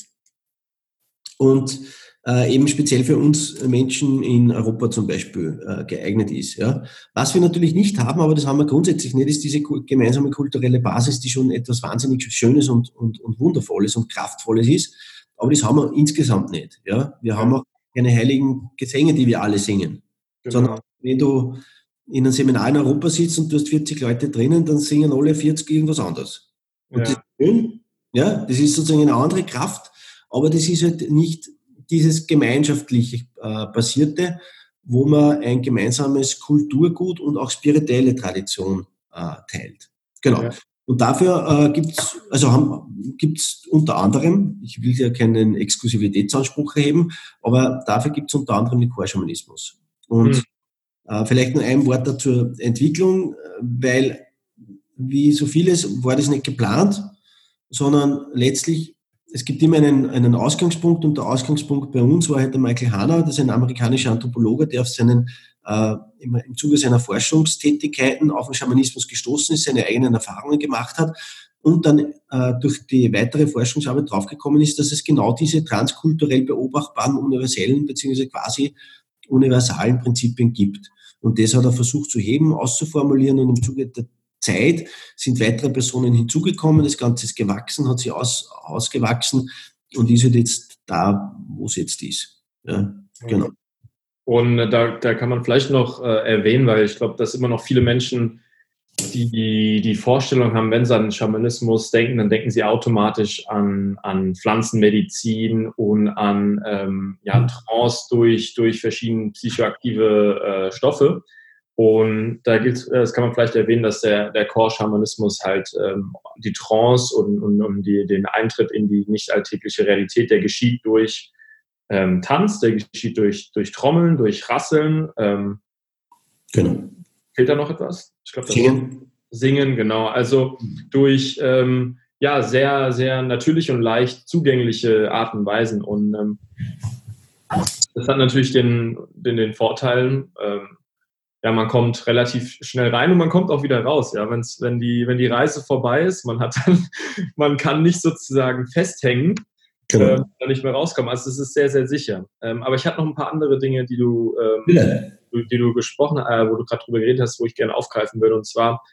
S2: Und äh, eben speziell für uns Menschen in Europa zum Beispiel äh, geeignet ist. Ja. Was wir natürlich nicht haben, aber das haben wir grundsätzlich nicht, ist diese gemeinsame kulturelle Basis, die schon etwas wahnsinnig Schönes und, und, und Wundervolles und Kraftvolles ist. Aber das haben wir insgesamt nicht. Ja. Wir haben auch keine heiligen Gesänge, die wir alle singen. Genau. Sondern wenn du in einem Seminar in Europa sitzt und du hast 40 Leute drinnen, dann singen alle 40 irgendwas anderes. Und ja. das ist schön, ja, das ist sozusagen eine andere Kraft, aber das ist halt nicht dieses gemeinschaftlich äh, basierte, wo man ein gemeinsames Kulturgut und auch spirituelle Tradition äh, teilt. Genau. Ja. Und dafür äh, gibt es also gibt's unter anderem, ich will ja keinen Exklusivitätsanspruch erheben, aber dafür gibt es unter anderem den Chorschamanismus. Und mhm. äh, vielleicht nur ein Wort dazu Entwicklung, weil wie so vieles war das nicht geplant, sondern letztlich es gibt immer einen, einen Ausgangspunkt und der Ausgangspunkt bei uns war halt der Michael Hanna, das ist ein amerikanischer Anthropologe, der auf seinen, äh, im, im Zuge seiner Forschungstätigkeiten auf den Schamanismus gestoßen ist, seine eigenen Erfahrungen gemacht hat und dann äh, durch die weitere Forschungsarbeit draufgekommen ist, dass es genau diese transkulturell beobachtbaren universellen beziehungsweise quasi universalen Prinzipien gibt. Und das hat er versucht zu heben, auszuformulieren und im Zuge der Zeit sind weitere Personen hinzugekommen, das Ganze ist gewachsen, hat sich aus, ausgewachsen und ist halt jetzt da, wo es jetzt ist. Ja, genau.
S1: Und da, da kann man vielleicht noch äh, erwähnen, weil ich glaube, dass immer noch viele Menschen die die Vorstellung haben, wenn sie an Schamanismus denken, dann denken sie automatisch an, an Pflanzenmedizin und an ähm, ja, Trance durch, durch verschiedene psychoaktive äh, Stoffe. Und da gilt, äh, das kann man vielleicht erwähnen, dass der, der Core-Schamanismus halt ähm, die Trance und, und, und die, den Eintritt in die nicht alltägliche Realität, der geschieht durch ähm, Tanz, der geschieht durch, durch Trommeln, durch Rasseln. Ähm, genau. Fehlt da noch etwas? Ich glaube, Singen. Singen, genau. Also durch ähm, ja, sehr, sehr natürliche und leicht zugängliche Arten und Weisen. Und ähm, das hat natürlich den, den, den Vorteil, ähm, ja, man kommt relativ schnell rein und man kommt auch wieder raus. Ja, Wenn's, wenn die, wenn die Reise vorbei ist, man hat dann, (laughs) man kann nicht sozusagen festhängen, genau. ähm, nicht mehr rauskommen. Also es ist sehr, sehr sicher. Ähm, aber ich habe noch ein paar andere Dinge, die du, ähm, ja. die du gesprochen, äh, wo du gerade drüber geredet hast, wo ich gerne aufgreifen würde. Und zwar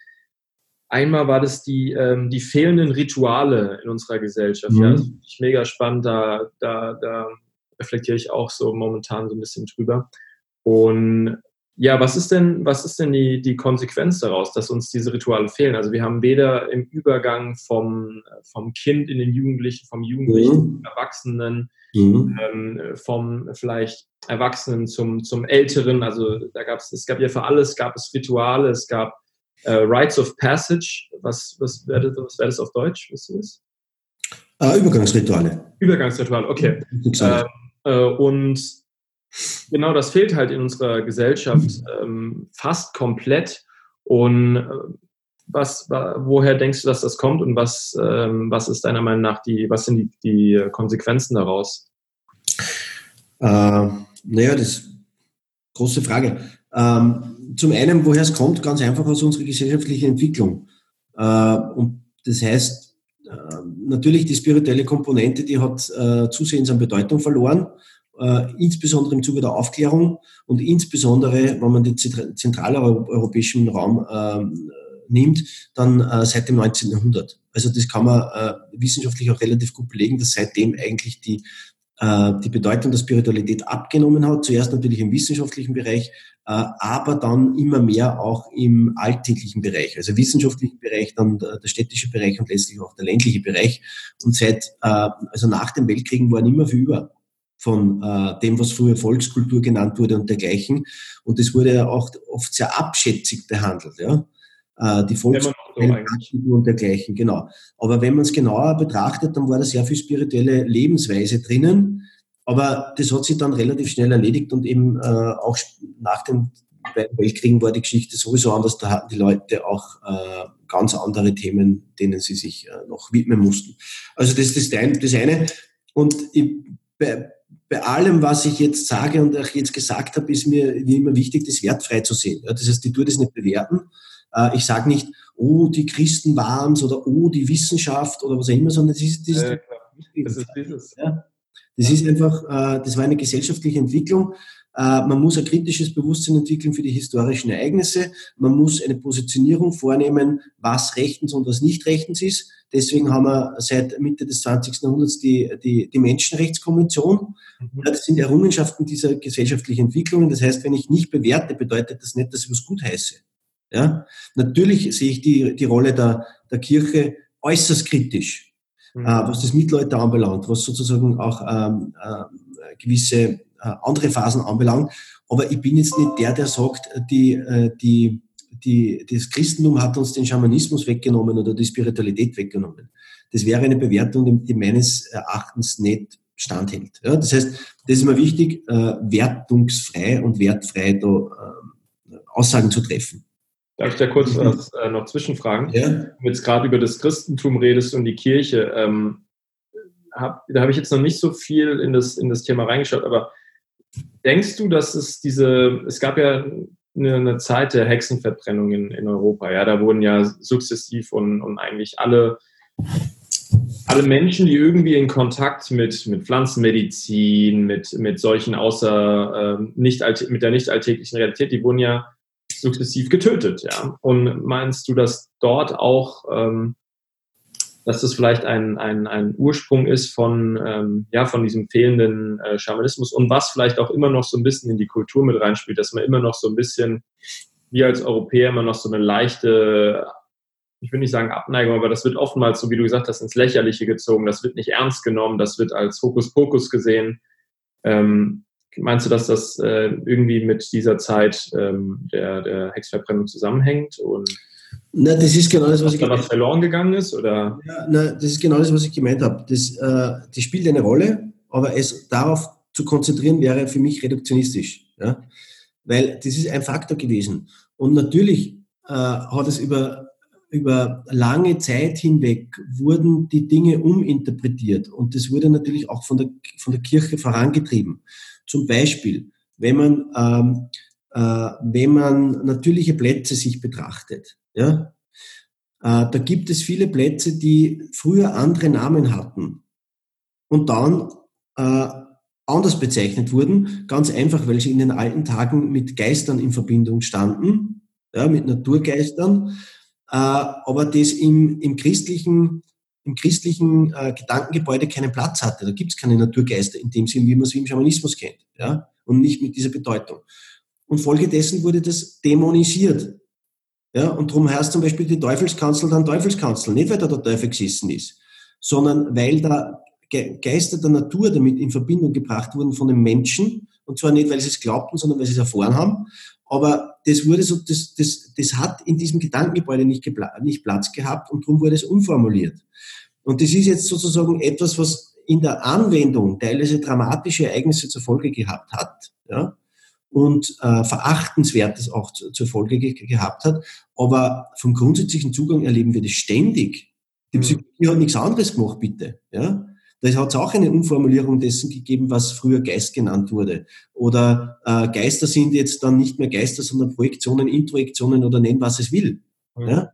S1: einmal war das die, ähm, die fehlenden Rituale in unserer Gesellschaft. Mhm. Ja, das finde ich mega spannend. Da, da, da reflektiere ich auch so momentan so ein bisschen drüber. Und ja, was ist denn, was ist denn die, die Konsequenz daraus, dass uns diese Rituale fehlen? Also wir haben weder im Übergang vom, vom Kind in den Jugendlichen, vom Jugendlichen mhm. Erwachsenen, mhm. ähm, vom vielleicht Erwachsenen zum, zum Älteren. Also da gab es, es gab ja für alles, gab es Rituale, es gab äh, Rites of Passage. Was, was wäre das, was wär das auf Deutsch? Wisst ihr das?
S2: Uh, Übergangsrituale.
S1: Übergangsrituale, okay. Ähm, äh, und Genau, das fehlt halt in unserer Gesellschaft ähm, fast komplett. Und äh, was, woher denkst du, dass das kommt und was, ähm, was ist deiner Meinung nach die, was sind die, die Konsequenzen daraus?
S2: Äh, naja, das ist eine große Frage. Ähm, zum einen, woher es kommt, ganz einfach aus unserer gesellschaftlichen Entwicklung. Äh, und das heißt, äh, natürlich die spirituelle Komponente, die hat äh, zusehends an Bedeutung verloren äh, insbesondere im Zuge der Aufklärung und insbesondere, wenn man den zentraleuropäischen Raum äh, nimmt, dann äh, seit dem 19. Jahrhundert. Also das kann man äh, wissenschaftlich auch relativ gut belegen, dass seitdem eigentlich die, äh, die Bedeutung der Spiritualität abgenommen hat. Zuerst natürlich im wissenschaftlichen Bereich, äh, aber dann immer mehr auch im alltäglichen Bereich. Also wissenschaftlichen Bereich, dann der, der städtische Bereich und letztlich auch der ländliche Bereich. Und seit, äh, also nach dem Weltkriegen waren immer viel über von äh, dem, was früher Volkskultur genannt wurde und dergleichen. Und das wurde ja auch oft sehr abschätzig behandelt, ja. Äh, die Volkskultur und dergleichen, genau. Aber wenn man es genauer betrachtet, dann war da sehr viel spirituelle Lebensweise drinnen. Aber das hat sich dann relativ schnell erledigt und eben äh, auch nach dem beiden Weltkriegen war die Geschichte sowieso anders. Da hatten die Leute auch äh, ganz andere Themen, denen sie sich äh, noch widmen mussten. Also das ist das, das eine. Und ich, bei, bei allem, was ich jetzt sage und auch jetzt gesagt habe, ist mir wie immer wichtig, das wertfrei zu sehen. Das heißt, ich tue das nicht bewerten. Äh, ich sage nicht, oh, die Christen waren es oder oh, die Wissenschaft oder was auch immer, sondern das ist, das, äh, das, ist, dieses. Ja? Das ist einfach, äh, das war eine gesellschaftliche Entwicklung. Äh, man muss ein kritisches Bewusstsein entwickeln für die historischen Ereignisse. Man muss eine Positionierung vornehmen, was rechtens und was nicht rechtens ist. Deswegen haben wir seit Mitte des 20. Jahrhunderts die, die, die Menschenrechtskonvention. Mhm. Das sind Errungenschaften dieser gesellschaftlichen Entwicklungen. Das heißt, wenn ich nicht bewerte, bedeutet das nicht, dass ich was gut heiße. Ja? Natürlich sehe ich die, die Rolle der, der Kirche äußerst kritisch, mhm. äh, was das Mittelalter anbelangt, was sozusagen auch ähm, äh, gewisse äh, andere Phasen anbelangt. Aber ich bin jetzt nicht der, der sagt, die, äh, die, die, das Christentum hat uns den Schamanismus weggenommen oder die Spiritualität weggenommen. Das wäre eine Bewertung, die, meines Erachtens nicht standhält. Ja, das heißt, das ist mir wichtig, äh, wertungsfrei und wertfrei da äh, Aussagen zu treffen.
S1: Darf ich da kurz mhm. was, äh, noch zwischenfragen? Ja. Wenn du jetzt gerade über das Christentum redest und die Kirche, ähm, hab, da habe ich jetzt noch nicht so viel in das, in das Thema reingeschaut, aber denkst du, dass es diese, es gab ja eine, Zeit der Hexenverbrennung in, in Europa, ja, da wurden ja sukzessiv und, und eigentlich alle alle Menschen, die irgendwie in Kontakt mit, mit Pflanzenmedizin, mit, mit solchen außer äh, nicht mit der nicht alltäglichen Realität, die wurden ja sukzessiv getötet, ja. Und meinst du, dass dort auch, ähm, dass das vielleicht ein, ein, ein Ursprung ist von, ähm, ja, von diesem fehlenden äh, Schamanismus und was vielleicht auch immer noch so ein bisschen in die Kultur mit reinspielt, dass man immer noch so ein bisschen, wir als Europäer immer noch so eine leichte ich will nicht sagen Abneigung, aber das wird oftmals, so wie du gesagt hast, ins Lächerliche gezogen. Das wird nicht ernst genommen, das wird als Hokuspokus gesehen. Ähm, meinst du, dass das äh, irgendwie mit dieser Zeit ähm, der, der Hexverbrennung zusammenhängt? Und
S2: na, das ist genau das, was ich
S1: da was verloren gegangen ist, oder?
S2: Ja, na, das ist genau das, was ich gemeint habe. Das, äh, das spielt eine Rolle, aber es darauf zu konzentrieren wäre für mich reduktionistisch, ja, weil das ist ein Faktor gewesen. Und natürlich äh, hat es über über lange Zeit hinweg wurden die Dinge uminterpretiert und das wurde natürlich auch von der, von der Kirche vorangetrieben. Zum Beispiel, wenn man, ähm, äh, wenn man natürliche Plätze sich betrachtet, ja, äh, da gibt es viele Plätze, die früher andere Namen hatten und dann äh, anders bezeichnet wurden, ganz einfach, weil sie in den alten Tagen mit Geistern in Verbindung standen, ja, mit Naturgeistern äh, aber das im, im christlichen, im christlichen äh, Gedankengebäude keinen Platz hatte. Da gibt es keine Naturgeister in dem Sinn, wie man sie im Schamanismus kennt, ja, und nicht mit dieser Bedeutung. Und folgedessen wurde das dämonisiert. Ja, und darum heißt zum Beispiel die Teufelskanzel dann Teufelskanzel, nicht weil da der Teufel gesessen ist, sondern weil da Geister der Natur damit in Verbindung gebracht wurden von den Menschen, und zwar nicht, weil sie es glaubten, sondern weil sie es erfahren haben. Aber das wurde so, das, das, das hat in diesem Gedankengebäude nicht, nicht Platz gehabt und darum wurde es umformuliert. Und das ist jetzt sozusagen etwas, was in der Anwendung teilweise dramatische Ereignisse zur Folge gehabt hat, ja, und äh, verachtenswertes auch zu, zur Folge ge gehabt hat. Aber vom grundsätzlichen Zugang erleben wir das ständig. Die hm. Psychologie hat nichts anderes gemacht, bitte, ja. Da hat es auch eine Umformulierung dessen gegeben, was früher Geist genannt wurde. Oder äh, Geister sind jetzt dann nicht mehr Geister, sondern Projektionen, Introjektionen oder nennen, was es will. Mhm. Ja?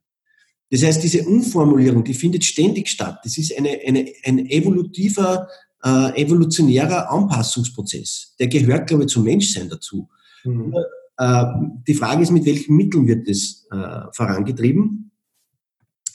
S2: Das heißt, diese Umformulierung, die findet ständig statt. Das ist eine, eine, ein evolutiver, äh, evolutionärer Anpassungsprozess. Der gehört, glaube ich, zum Menschsein dazu. Mhm. Äh, die Frage ist, mit welchen Mitteln wird das äh, vorangetrieben?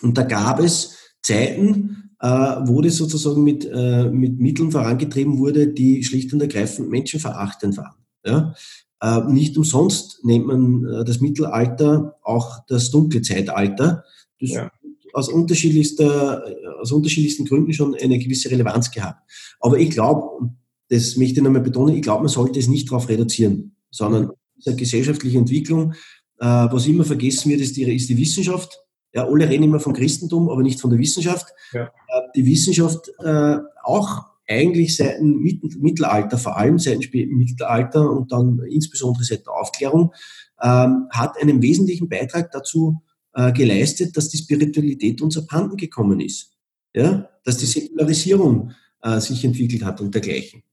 S2: Und da gab es Zeiten, äh, wo das sozusagen mit, äh, mit Mitteln vorangetrieben wurde, die schlicht und ergreifend menschenverachtend waren. Ja? Äh, nicht umsonst nennt man das Mittelalter auch das dunkle Zeitalter. Das ja. Aus, unterschiedlichster, aus unterschiedlichsten Gründen schon eine gewisse Relevanz gehabt. Aber ich glaube, das möchte ich nochmal betonen, ich glaube, man sollte es nicht darauf reduzieren, sondern diese gesellschaftliche Entwicklung, äh, was immer vergessen wird, ist die, ist die Wissenschaft. Ja, alle reden immer vom Christentum, aber nicht von der Wissenschaft. Ja. Äh, die Wissenschaft äh, auch eigentlich seit dem Mittelalter, vor allem seit dem Mittelalter und dann insbesondere seit der Aufklärung, ähm, hat einen wesentlichen Beitrag dazu äh, geleistet, dass die Spiritualität uns abhanden gekommen ist. Ja? Dass die Säkularisierung äh, sich entwickelt hat und dergleichen.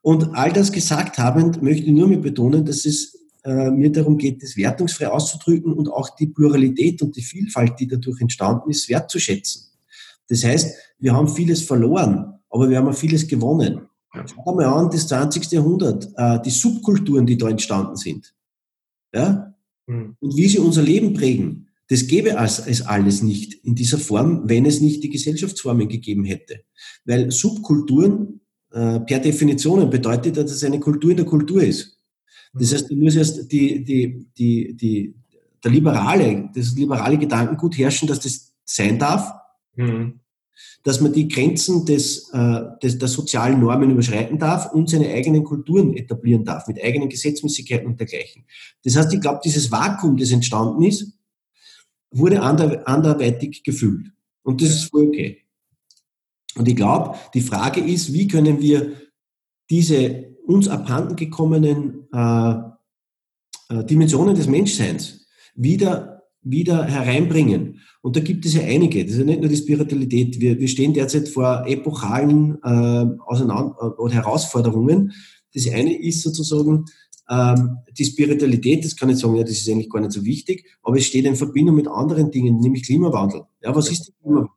S2: Und all das gesagt habend möchte ich nur mit betonen, dass es äh, mir darum geht, das wertungsfrei auszudrücken und auch die Pluralität und die Vielfalt, die dadurch entstanden ist, wertzuschätzen. Das heißt, wir haben vieles verloren, aber wir haben auch vieles gewonnen. Schau mal an, das 20. Jahrhundert, äh, die Subkulturen, die da entstanden sind. Ja? Mhm. Und wie sie unser Leben prägen, das gäbe es, es alles nicht in dieser Form, wenn es nicht die Gesellschaftsformen gegeben hätte. Weil Subkulturen äh, per Definition bedeutet, dass es eine Kultur in der Kultur ist. Das heißt, du musst erst die, die, die, die, der liberale, das liberale Gedankengut herrschen, dass das sein darf. Mhm dass man die Grenzen des, äh, des, der sozialen Normen überschreiten darf und seine eigenen Kulturen etablieren darf, mit eigenen Gesetzmäßigkeiten und dergleichen. Das heißt, ich glaube, dieses Vakuum, das entstanden ist, wurde ander, anderweitig gefüllt. Und das ist voll okay. Und ich glaube, die Frage ist, wie können wir diese uns abhanden gekommenen äh, äh, Dimensionen des Menschseins wieder, wieder hereinbringen. Und da gibt es ja einige. Das ist ja nicht nur die Spiritualität. Wir, wir stehen derzeit vor epochalen äh, Auseinander oder Herausforderungen. Das eine ist sozusagen ähm, die Spiritualität. Das kann ich sagen, ja, das ist eigentlich gar nicht so wichtig, aber es steht in Verbindung mit anderen Dingen, nämlich Klimawandel. Ja, was ist der Klimawandel?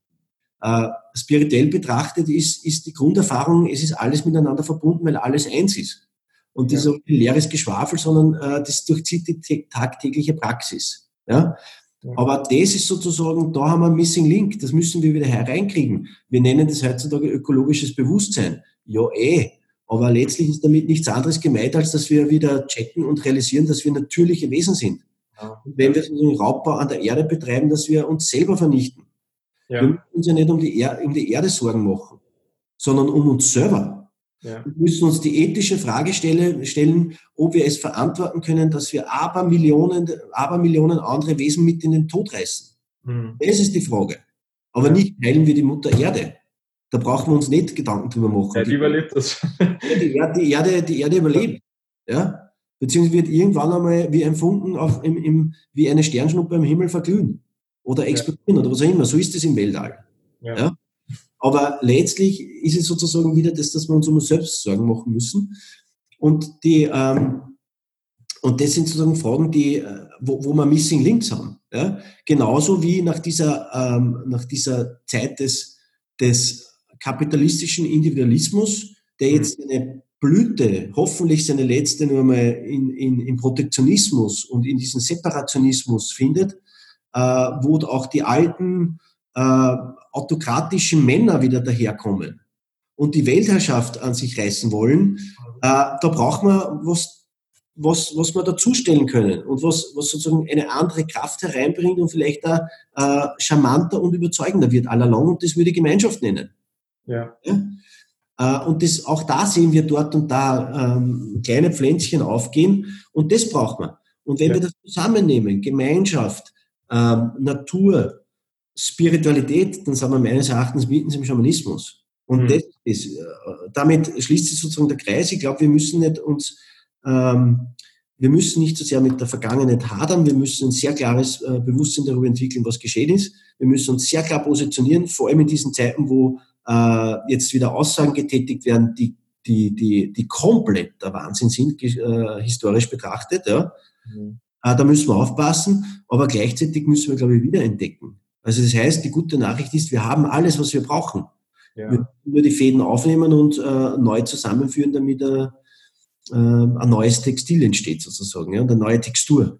S2: Äh, spirituell betrachtet ist, ist die Grunderfahrung, es ist alles miteinander verbunden, weil alles eins ist. Und das ja. ist auch kein leeres Geschwafel, sondern äh, das durchzieht die tagtägliche Praxis. Ja? Aber das ist sozusagen, da haben wir einen Missing Link, das müssen wir wieder hereinkriegen. Wir nennen das heutzutage ökologisches Bewusstsein. Ja, eh. Aber letztlich ist damit nichts anderes gemeint, als dass wir wieder checken und realisieren, dass wir natürliche Wesen sind. Ja. Und wenn wir sozusagen Raubbau an der Erde betreiben, dass wir uns selber vernichten. Ja. Wir müssen uns ja nicht um die, er um die Erde Sorgen machen, sondern um uns selber. Ja. Wir müssen uns die ethische Frage stellen, ob wir es verantworten können, dass wir Abermillionen, Abermillionen andere Wesen mit in den Tod reißen. Mhm. Das ist die Frage. Aber nicht heilen wir die Mutter Erde. Da brauchen wir uns nicht Gedanken drüber machen.
S1: Ja, die überlebt das.
S2: die, Erde, die, Erde, die Erde überlebt. Ja? Beziehungsweise wird irgendwann einmal wie ein Funken auf, im, im, wie eine Sternschnuppe im Himmel verglühen. Oder explodieren ja. oder was auch immer. So ist es im Weltall. Ja. ja? Aber letztlich ist es sozusagen wieder das, dass wir uns um uns selbst Sorgen machen müssen. Und, die, ähm, und das sind sozusagen Fragen, die, äh, wo, wo wir Missing Links haben. Ja? Genauso wie nach dieser, ähm, nach dieser Zeit des, des kapitalistischen Individualismus, der jetzt mhm. eine Blüte, hoffentlich seine letzte nur mal in, in, in Protektionismus und in diesen Separationismus findet, äh, wo auch die alten äh, autokratischen Männer wieder daherkommen und die Weltherrschaft an sich reißen wollen, äh, da braucht man was, was, was wir dazustellen können und was, was sozusagen eine andere Kraft hereinbringt und vielleicht da äh, charmanter und überzeugender wird allalong und das würde Gemeinschaft nennen. Ja. ja? Äh, und das, auch da sehen wir dort und da ähm, kleine Pflänzchen aufgehen und das braucht man. Und wenn ja. wir das zusammennehmen, Gemeinschaft, ähm, Natur, Spiritualität, dann sind wir meines Erachtens mitten im Schamanismus. Und mhm. das ist, äh, damit schließt sich sozusagen der Kreis. Ich glaube, wir müssen nicht uns, ähm, wir müssen nicht so sehr mit der Vergangenheit hadern, wir müssen ein sehr klares äh, Bewusstsein darüber entwickeln, was geschehen ist. Wir müssen uns sehr klar positionieren, vor allem in diesen Zeiten, wo äh, jetzt wieder Aussagen getätigt werden, die, die, die, die komplett der Wahnsinn sind, äh, historisch betrachtet. Ja. Mhm. Äh, da müssen wir aufpassen, aber gleichzeitig müssen wir, glaube ich, wieder entdecken also das heißt, die gute Nachricht ist, wir haben alles, was wir brauchen. Ja. Wir nur die Fäden aufnehmen und äh, neu zusammenführen, damit äh, ein neues Textil entsteht sozusagen ja, und eine neue Textur.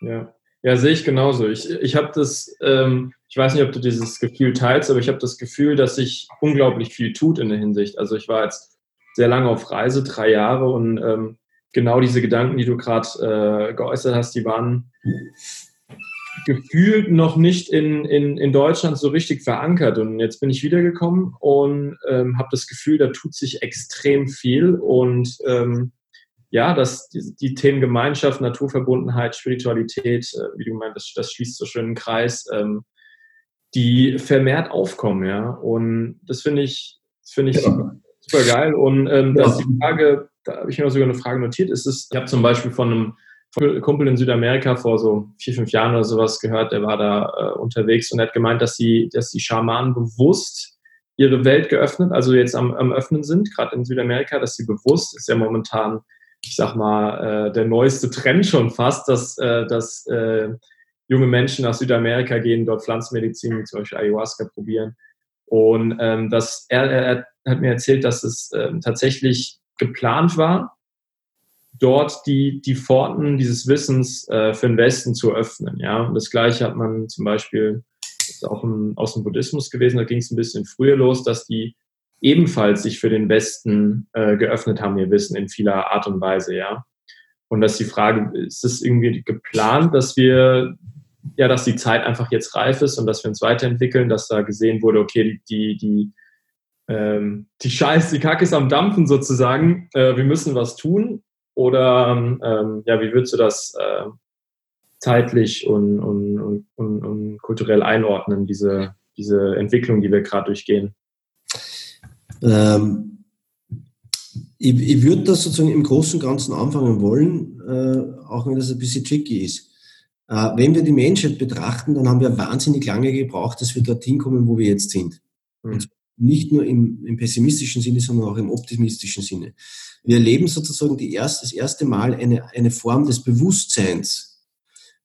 S1: Ja, ja sehe ich genauso. Ich, ich habe das, ähm, ich weiß nicht, ob du dieses Gefühl teilst, aber ich habe das Gefühl, dass sich unglaublich viel tut in der Hinsicht. Also ich war jetzt sehr lange auf Reise, drei Jahre und ähm, genau diese Gedanken, die du gerade äh, geäußert hast, die waren gefühlt noch nicht in, in, in Deutschland so richtig verankert. Und jetzt bin ich wiedergekommen und ähm, habe das Gefühl, da tut sich extrem viel. Und ähm, ja, dass die, die, Themen Gemeinschaft, Naturverbundenheit, Spiritualität, äh, wie du meinst, das, das schließt so schön einen Kreis, ähm, die vermehrt aufkommen, ja. Und das finde ich, finde ich ja. super, geil. Und ähm, ja. das ist die Frage, da habe ich mir sogar eine Frage notiert, ist es, ich habe zum Beispiel von einem Kumpel in Südamerika vor so vier, fünf Jahren oder sowas gehört, der war da äh, unterwegs und hat gemeint, dass die, dass die Schamanen bewusst ihre Welt geöffnet, also jetzt am, am Öffnen sind, gerade in Südamerika, dass sie bewusst, ist ja momentan, ich sag mal, äh, der neueste Trend schon fast, dass, äh, dass äh, junge Menschen nach Südamerika gehen, dort Pflanzenmedizin, zum Beispiel Ayahuasca probieren
S3: Und ähm, das, er, er hat mir erzählt, dass es ähm, tatsächlich geplant war, dort die, die Pforten dieses Wissens äh, für den Westen zu öffnen. Ja? Und das Gleiche hat man zum Beispiel, auch im, aus dem Buddhismus gewesen, da ging es ein bisschen früher los, dass die ebenfalls sich für den Westen äh, geöffnet haben, ihr Wissen in vieler Art und Weise, ja. Und dass die Frage, ist es irgendwie geplant, dass wir, ja, dass die Zeit einfach jetzt reif ist und dass wir uns weiterentwickeln, dass da gesehen wurde, okay, die, die, ähm, die Scheiß, die Kacke ist am Dampfen sozusagen, äh, wir müssen was tun oder ähm, ja, wie würdest du das äh, zeitlich und, und, und, und, und kulturell einordnen, diese, diese Entwicklung, die wir gerade durchgehen?
S2: Ähm, ich, ich würde das sozusagen im Großen und Ganzen anfangen wollen, äh, auch wenn das ein bisschen tricky ist. Äh, wenn wir die Menschheit betrachten, dann haben wir wahnsinnig lange gebraucht, dass wir dorthin kommen, wo wir jetzt sind. Mhm. nicht nur im, im, pessimistischen Sinne, sondern auch im optimistischen Sinne. Wir erleben sozusagen erst, das erste Mal eine, eine Form des Bewusstseins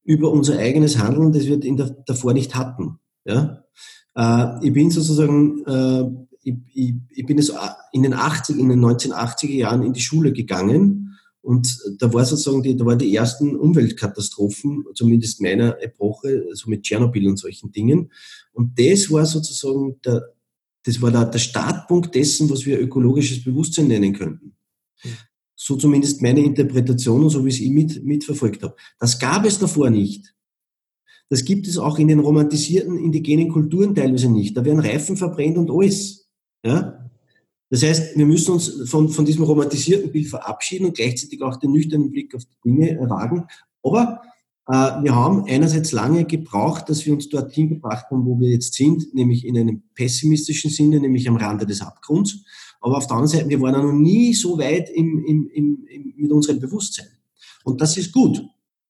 S2: über unser eigenes Handeln, das wir der, davor nicht hatten. Ja? Äh, ich bin sozusagen, äh, ich, ich, ich, bin es in den 80, in den 1980er Jahren in die Schule gegangen und da war sozusagen die, da waren die ersten Umweltkatastrophen, zumindest meiner Epoche, so mit Tschernobyl und solchen Dingen. Und das war sozusagen der, das war der, der Startpunkt dessen, was wir ökologisches Bewusstsein nennen könnten. So zumindest meine Interpretation und so wie ich es mit, mitverfolgt habe. Das gab es davor nicht. Das gibt es auch in den romantisierten indigenen Kulturen teilweise nicht. Da werden Reifen verbrennt und alles. Ja? Das heißt, wir müssen uns von, von diesem romantisierten Bild verabschieden und gleichzeitig auch den nüchternen Blick auf die Dinge wagen. Aber äh, wir haben einerseits lange gebraucht, dass wir uns dorthin gebracht haben, wo wir jetzt sind, nämlich in einem pessimistischen Sinne, nämlich am Rande des Abgrunds. Aber auf der anderen Seite, wir waren ja noch nie so weit im, im, im, im, mit unserem Bewusstsein. Und das ist gut.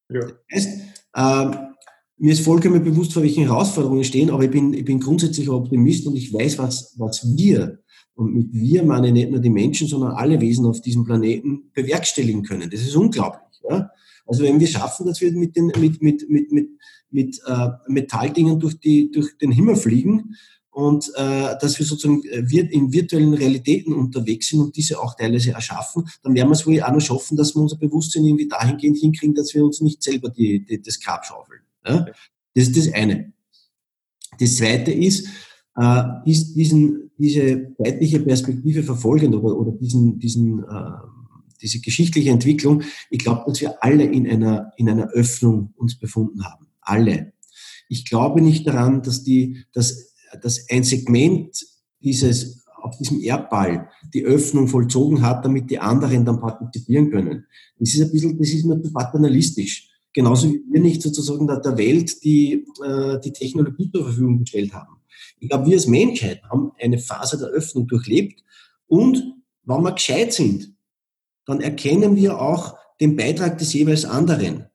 S2: Ja. Das heißt, äh, mir ist vollkommen bewusst, vor welchen Herausforderungen stehen, aber ich bin, ich bin grundsätzlich Optimist und ich weiß, was, was wir, und mit wir meine ich nicht nur die Menschen, sondern alle Wesen auf diesem Planeten bewerkstelligen können. Das ist unglaublich. Ja? Also wenn wir schaffen, dass wir mit, den, mit, mit, mit, mit, mit äh, Metalldingen durch, die, durch den Himmel fliegen und äh, dass wir sozusagen äh, in virtuellen Realitäten unterwegs sind und diese auch teilweise erschaffen, dann werden wir es wohl auch noch schaffen, dass wir unser Bewusstsein irgendwie dahingehend hinkriegen, dass wir uns nicht selber die, die, das Grab schaufeln. Ja? Das ist das eine. Das zweite ist, äh, ist diesen, diese zeitliche Perspektive verfolgend oder, oder diesen, diesen, äh, diese geschichtliche Entwicklung, ich glaube, dass wir alle in einer, in einer Öffnung uns befunden haben. Alle. Ich glaube nicht daran, dass die, dass, dass ein Segment dieses, auf diesem Erdball die Öffnung vollzogen hat, damit die anderen dann partizipieren können. Das ist ein bisschen, das ist zu paternalistisch. Genauso wie wir nicht sozusagen der, der Welt die, äh, die Technologie zur Verfügung gestellt haben. Ich glaube, wir als Menschheit haben eine Phase der Öffnung durchlebt und wenn wir gescheit sind, dann erkennen wir auch den Beitrag des jeweils anderen.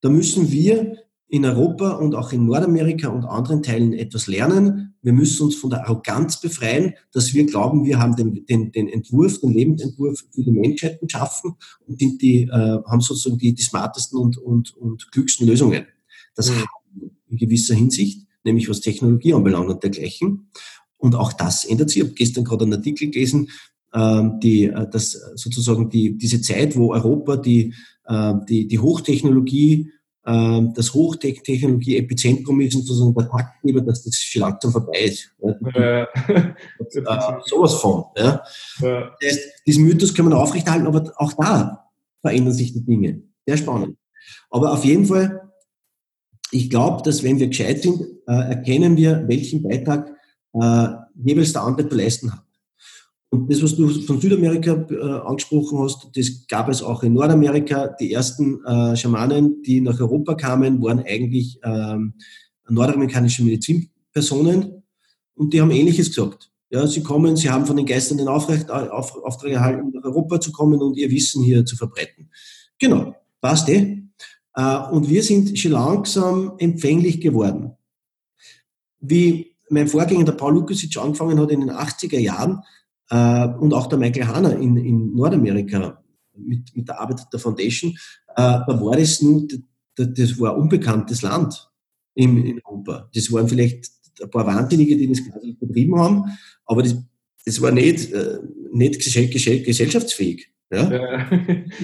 S2: Da müssen wir in Europa und auch in Nordamerika und anderen Teilen etwas lernen. Wir müssen uns von der Arroganz befreien, dass wir glauben, wir haben den, den, den Entwurf, den Lebensentwurf für die Menschheit geschaffen und sind die, äh, haben sozusagen die, die smartesten und, und, und klügsten Lösungen. Das mhm. in gewisser Hinsicht, nämlich was Technologie anbelangt und dergleichen. Und auch das ändert sich. Ich habe gestern gerade einen Artikel gelesen, ähm, die, äh, dass sozusagen die, diese Zeit, wo Europa die, äh, die, die Hochtechnologie, ähm, das Hochtechnologie-Epizentrum ist und sozusagen der Taktgeber, dass das schon langsam vorbei ist. Ja. (laughs) äh, sowas von. Ja. ja. Das heißt, diesen Mythos können wir aufrechterhalten, aber auch da verändern sich die Dinge. Sehr spannend. Aber auf jeden Fall, ich glaube, dass wenn wir gescheit sind, äh, erkennen wir, welchen Beitrag äh, jeweils der andere zu leisten hat. Und das, was du von Südamerika äh, angesprochen hast, das gab es auch in Nordamerika. Die ersten äh, Schamanen, die nach Europa kamen, waren eigentlich ähm, nordamerikanische Medizinpersonen und die haben Ähnliches gesagt. Ja, sie kommen, sie haben von den Geistern den Aufrecht, auf, Auftrag erhalten, nach Europa zu kommen und ihr Wissen hier zu verbreiten. Genau, passt eh. Äh, und wir sind schon langsam empfänglich geworden. Wie mein Vorgänger, der Paul Lukasic, angefangen hat in den 80er Jahren, äh, und auch der Michael Hanna in, in Nordamerika mit, mit der Arbeit der Foundation, äh, da war das nur, das war ein unbekanntes Land in, in Europa. Das waren vielleicht ein paar Wahnsinnige, die das quasi betrieben haben, aber das, das war nicht, nicht gesellschaftsfähig. Ja? ja.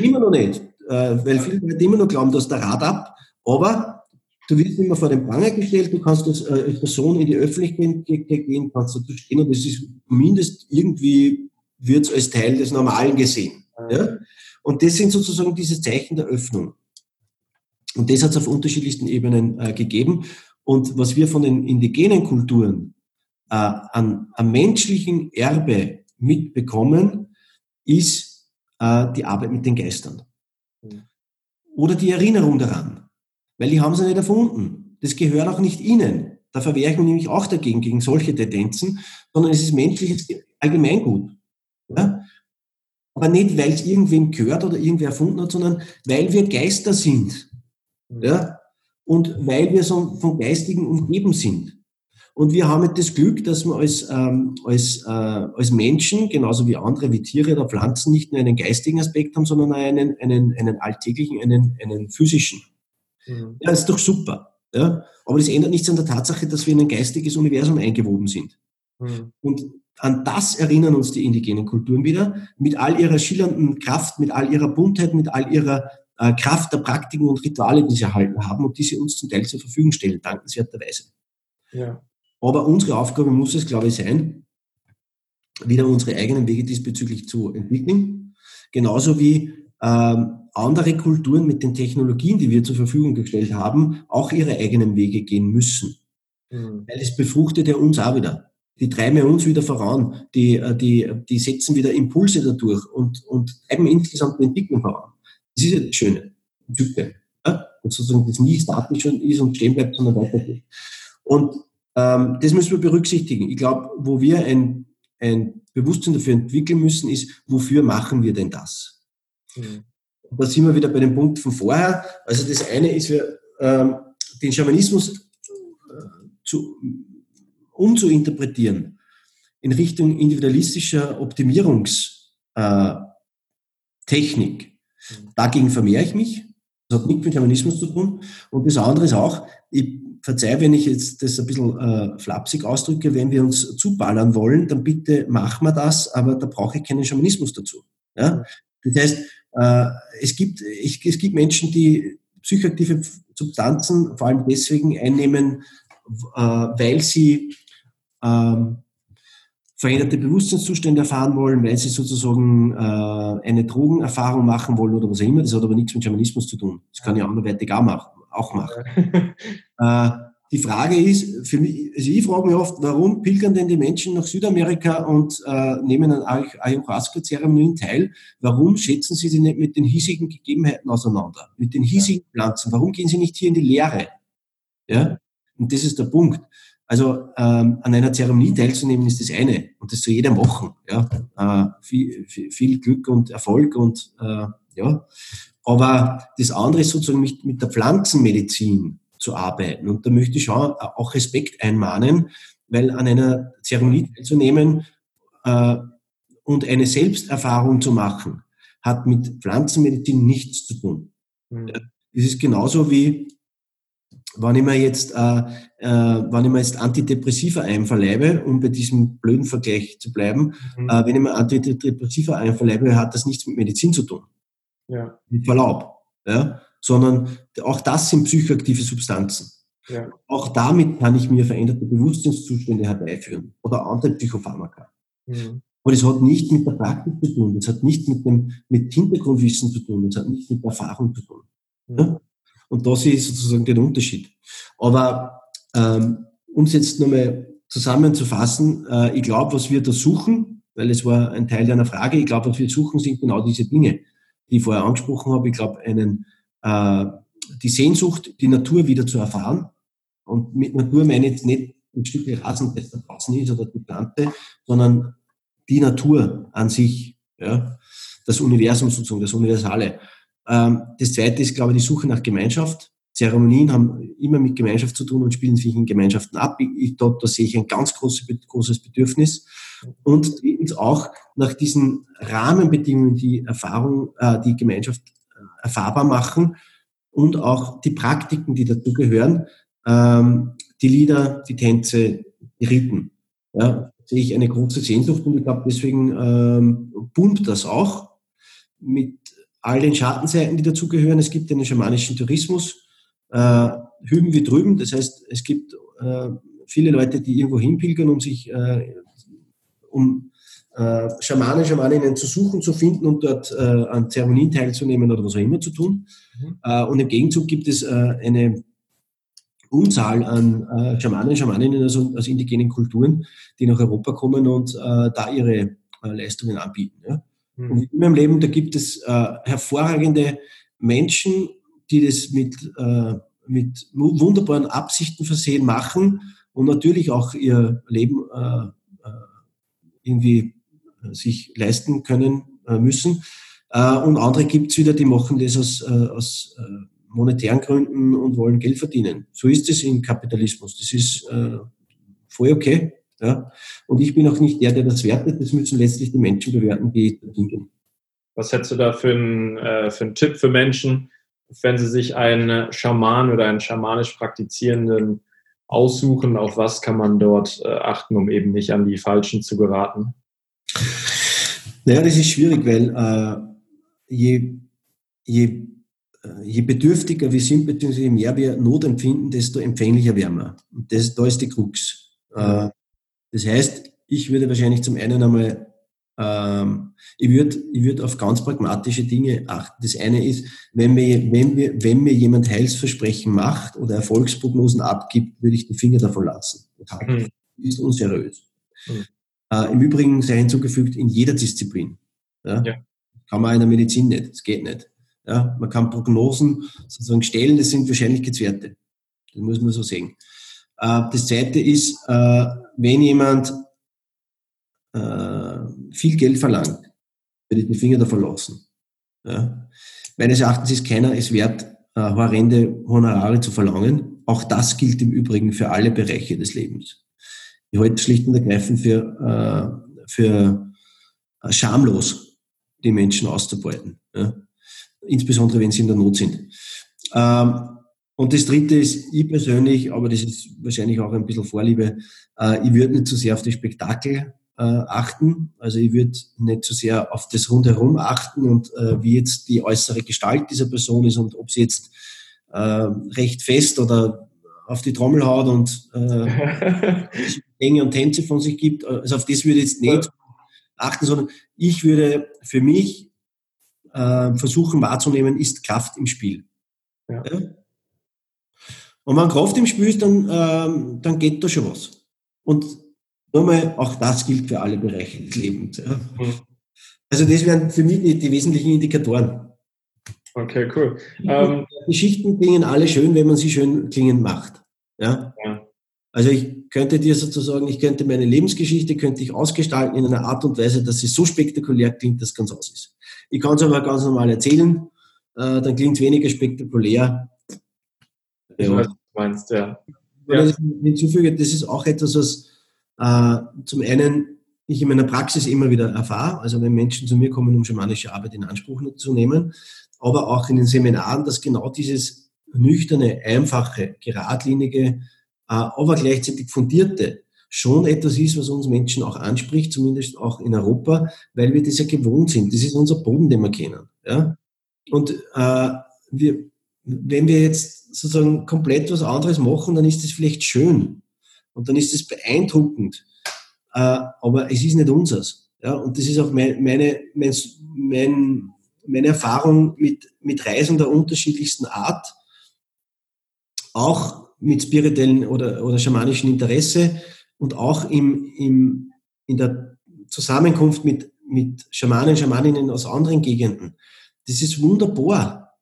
S2: Immer noch nicht, weil viele Leute immer noch glauben, dass der Rad ab, aber du wirst immer vor den Pranger gestellt, du kannst als, äh, Person in die Öffentlichkeit gehen, kannst dazu stehen und das ist zumindest irgendwie, wird es als Teil des Normalen gesehen. Ja? Und das sind sozusagen diese Zeichen der Öffnung. Und das hat es auf unterschiedlichsten Ebenen äh, gegeben. Und was wir von den indigenen Kulturen äh, an, an menschlichen Erbe mitbekommen, ist äh, die Arbeit mit den Geistern. Oder die Erinnerung daran. Weil die haben sie nicht erfunden. Das gehört auch nicht ihnen. Da verwehre ich mich nämlich auch dagegen, gegen solche Tendenzen, sondern es ist menschliches Allgemeingut. Ja? Aber nicht, weil es irgendwem gehört oder irgendwer erfunden hat, sondern weil wir Geister sind. Mhm. Ja? Und weil wir so vom Geistigen umgeben sind. Und wir haben das Glück, dass wir als, ähm, als, äh, als Menschen, genauso wie andere, wie Tiere oder Pflanzen, nicht nur einen geistigen Aspekt haben, sondern einen, einen, einen alltäglichen, einen, einen physischen. Mhm. Ja, das ist doch super. Ja? Aber das ändert nichts an der Tatsache, dass wir in ein geistiges Universum eingewoben sind. Mhm. Und an das erinnern uns die indigenen Kulturen wieder, mit all ihrer schillernden Kraft, mit all ihrer Buntheit, mit all ihrer äh, Kraft der Praktiken und Rituale, die sie erhalten haben und die sie uns zum Teil zur Verfügung stellen, dankenswerterweise. Ja. Aber unsere Aufgabe muss es, glaube ich, sein, wieder unsere eigenen Wege diesbezüglich zu entwickeln. Genauso wie ähm, andere Kulturen mit den Technologien, die wir zur Verfügung gestellt haben, auch ihre eigenen Wege gehen müssen. Mhm. Weil es befruchtet ja uns auch wieder. Die treiben uns wieder voran, die, äh, die, die setzen wieder Impulse dadurch und, und treiben insgesamt die Entwicklung voran. Das ist ja das Schöne, Type. Ja? Und sozusagen das nie statisch ist und stehen bleibt, sondern weitergeht. Und ähm, das müssen wir berücksichtigen. Ich glaube, wo wir ein, ein Bewusstsein dafür entwickeln müssen, ist, wofür machen wir denn das? Mhm. Und da sind wir wieder bei dem Punkt von vorher. Also das eine ist, wir, ähm, den Schamanismus äh, zu, umzuinterpretieren in Richtung individualistischer Optimierungstechnik. Äh, Dagegen vermehre ich mich. Das hat nichts mit Humanismus zu tun. Und das andere ist auch, ich verzeihe, wenn ich jetzt das ein bisschen äh, flapsig ausdrücke, wenn wir uns zuballern wollen, dann bitte machen wir das, aber da brauche ich keinen Schamanismus dazu. Ja? Das heißt, äh, es, gibt, ich, es gibt Menschen, die psychoaktive Substanzen vor allem deswegen einnehmen, äh, weil sie ähm, veränderte Bewusstseinszustände erfahren wollen, weil sie sozusagen äh, eine Drogenerfahrung machen wollen oder was auch immer. Das hat aber nichts mit Schamanismus zu tun. Das kann ich anderweitig auch machen. Auch machen. (laughs) äh, die Frage ist, für mich, also ich frage mich oft, warum pilgern denn die Menschen nach Südamerika und äh, nehmen an Ayahuasca-Zeremonien teil? Warum schätzen sie sie nicht mit den hiesigen Gegebenheiten auseinander, mit den hiesigen Pflanzen? Warum gehen sie nicht hier in die Lehre? Ja? Und das ist der Punkt. Also ähm, an einer Zeremonie teilzunehmen ist das eine und das zu jedem machen. Ja? Äh, viel, viel, viel, Glück und Erfolg und äh, ja. Aber das andere ist sozusagen mit, mit der Pflanzenmedizin zu arbeiten. Und da möchte ich schon auch Respekt einmahnen, weil an einer Zeremonie teilzunehmen äh, und eine Selbsterfahrung zu machen, hat mit Pflanzenmedizin nichts zu tun. Mhm. Es ist genauso wie wenn ich mir jetzt, äh, äh, wenn ich mir jetzt Antidepressiva einverleibe, um bei diesem blöden Vergleich zu bleiben, mhm. äh, wenn ich mir Antidepressiva einverleibe, hat das nichts mit Medizin zu tun. Ja. Mit Verlaub. Ja? Sondern auch das sind psychoaktive Substanzen. Ja. Auch damit kann ich mir veränderte Bewusstseinszustände herbeiführen oder andere Psychopharmaka. Mhm. Aber das hat nicht mit der Praxis zu tun, das hat nicht mit dem mit Hintergrundwissen zu tun, das hat nicht mit Erfahrung zu tun. Mhm. Ja? Und das ist sozusagen der Unterschied. Aber ähm, um es jetzt nochmal zusammenzufassen, äh, ich glaube, was wir da suchen, weil es war ein Teil deiner Frage, ich glaube, was wir suchen, sind genau diese Dinge, die ich vorher angesprochen habe. Ich glaube, einen, äh, die Sehnsucht, die Natur wieder zu erfahren. Und mit Natur meine ich jetzt nicht ein Stück Rasen, das da draußen ist oder die Pflanze, sondern die Natur an sich, ja, das Universum sozusagen, das Universale. Ähm, das zweite ist, glaube ich, die Suche nach Gemeinschaft. Zeremonien haben immer mit Gemeinschaft zu tun und spielen sich in Gemeinschaften ab. Ich, dort, da sehe ich ein ganz großes, Bedürfnis. Und auch nach diesen Rahmenbedingungen, die Erfahrung, äh, die Gemeinschaft äh, erfahrbar machen und auch die Praktiken, die dazugehören, ähm, die Lieder, die Tänze, die Riten. Ja, sehe ich eine große Sehnsucht und ich glaube, deswegen ähm, pumpt das auch mit all den Schattenseiten, die dazugehören. Es gibt einen schamanischen Tourismus, äh, hüben wie drüben. Das heißt, es gibt äh, viele Leute, die irgendwo hinpilgern, um sich, äh, um äh, Schamanen, Schamaninnen zu suchen, zu finden und dort äh, an Zeremonien teilzunehmen oder was auch immer zu tun. Mhm. Äh, und im Gegenzug gibt es äh, eine Unzahl an Schamanen, Schamaninnen also aus indigenen Kulturen, die nach Europa kommen und da ihre Leistungen anbieten. Ja? Mhm. Und in meinem Leben, da gibt es hervorragende Menschen, die das mit, äh, mit wunderbaren Absichten versehen machen und natürlich auch ihr Leben äh, irgendwie sich leisten können müssen. Und andere gibt es wieder, die machen das aus, aus monetären Gründen und wollen Geld verdienen. So ist es im Kapitalismus. Das ist äh, voll okay. Ja? Und ich bin auch nicht der, der das wertet. Das müssen letztlich die Menschen bewerten, die verdienen.
S3: Was hättest du da für einen, äh, für einen Tipp für Menschen, wenn sie sich einen Schaman oder einen schamanisch praktizierenden aussuchen? Auf was kann man dort äh, achten, um eben nicht an die Falschen zu geraten?
S2: Naja, das ist schwierig, weil äh, je, je äh, je bedürftiger wir sind, beziehungsweise je mehr wir Not empfinden, desto empfänglicher werden wir. Und das, da ist die Krux. Äh, das heißt, ich würde wahrscheinlich zum einen einmal, ähm, ich würde ich würde auf ganz pragmatische Dinge achten. Das eine ist, wenn mir, wenn mir, wenn mir jemand Heilsversprechen macht oder Erfolgsprognosen abgibt, würde ich die Finger davon lassen. Das mhm. ist unseriös. Mhm. Äh, Im Übrigen sei hinzugefügt, in jeder Disziplin. Ja? ja. Kann man in der Medizin nicht, das geht nicht. Ja, man kann Prognosen sozusagen stellen, das sind Wahrscheinlichkeitswerte. Das muss man so sehen. Äh, das zweite ist, äh, wenn jemand äh, viel Geld verlangt, würde ich die Finger davon lassen. Ja. Meines Erachtens ist keiner es wert, horrende Honorare zu verlangen. Auch das gilt im Übrigen für alle Bereiche des Lebens. Ich halte schlicht und ergreifend für, für schamlos, die Menschen auszubeuten. Ja insbesondere wenn sie in der Not sind. Ähm, und das Dritte ist, ich persönlich, aber das ist wahrscheinlich auch ein bisschen Vorliebe, äh, ich würde nicht zu so sehr auf das Spektakel äh, achten. Also ich würde nicht so sehr auf das Rundherum achten und äh, wie jetzt die äußere Gestalt dieser Person ist und ob sie jetzt äh, recht fest oder auf die Trommel haut und äh, (laughs) und Tänze von sich gibt. Also auf das würde ich jetzt nicht achten, sondern ich würde für mich äh, versuchen wahrzunehmen, ist Kraft im Spiel. Ja. Ja? Und wenn Kraft im Spiel ist, dann, ähm, dann geht da schon was. Und nochmal, auch das gilt für alle Bereiche des Lebens. Ja? Mhm. Also das wären für mich die, die wesentlichen Indikatoren.
S3: Okay, cool.
S2: Ähm, Geschichten klingen alle schön, wenn man sie schön klingen macht. Ja? ja? Also ich könnte dir sozusagen, ich könnte meine Lebensgeschichte könnte ich ausgestalten in einer Art und Weise, dass sie so spektakulär klingt, dass es ganz aus ist. Ich kann es aber ganz normal erzählen, äh, dann klingt es weniger spektakulär.
S3: Ich ja. weiß, was du meinst, ja.
S2: Ja. ich hinzufüge, das ist auch etwas, was äh, zum einen ich in meiner Praxis immer wieder erfahre, also wenn Menschen zu mir kommen, um schamanische Arbeit in Anspruch zu nehmen, aber auch in den Seminaren, dass genau dieses nüchterne, einfache, geradlinige, äh, aber gleichzeitig fundierte schon etwas ist, was uns Menschen auch anspricht, zumindest auch in Europa, weil wir das ja gewohnt sind. Das ist unser Boden, den wir kennen. Ja? Und äh, wir, wenn wir jetzt sozusagen komplett was anderes machen, dann ist das vielleicht schön und dann ist es beeindruckend, äh, aber es ist nicht unseres. Und das ist auch mein, meine, mein, mein, meine Erfahrung mit, mit Reisen der unterschiedlichsten Art, auch mit spirituellen oder, oder schamanischen Interesse, und auch im, im, in der Zusammenkunft mit, mit Schamanen, Schamaninnen aus anderen Gegenden. Das ist wunderbar.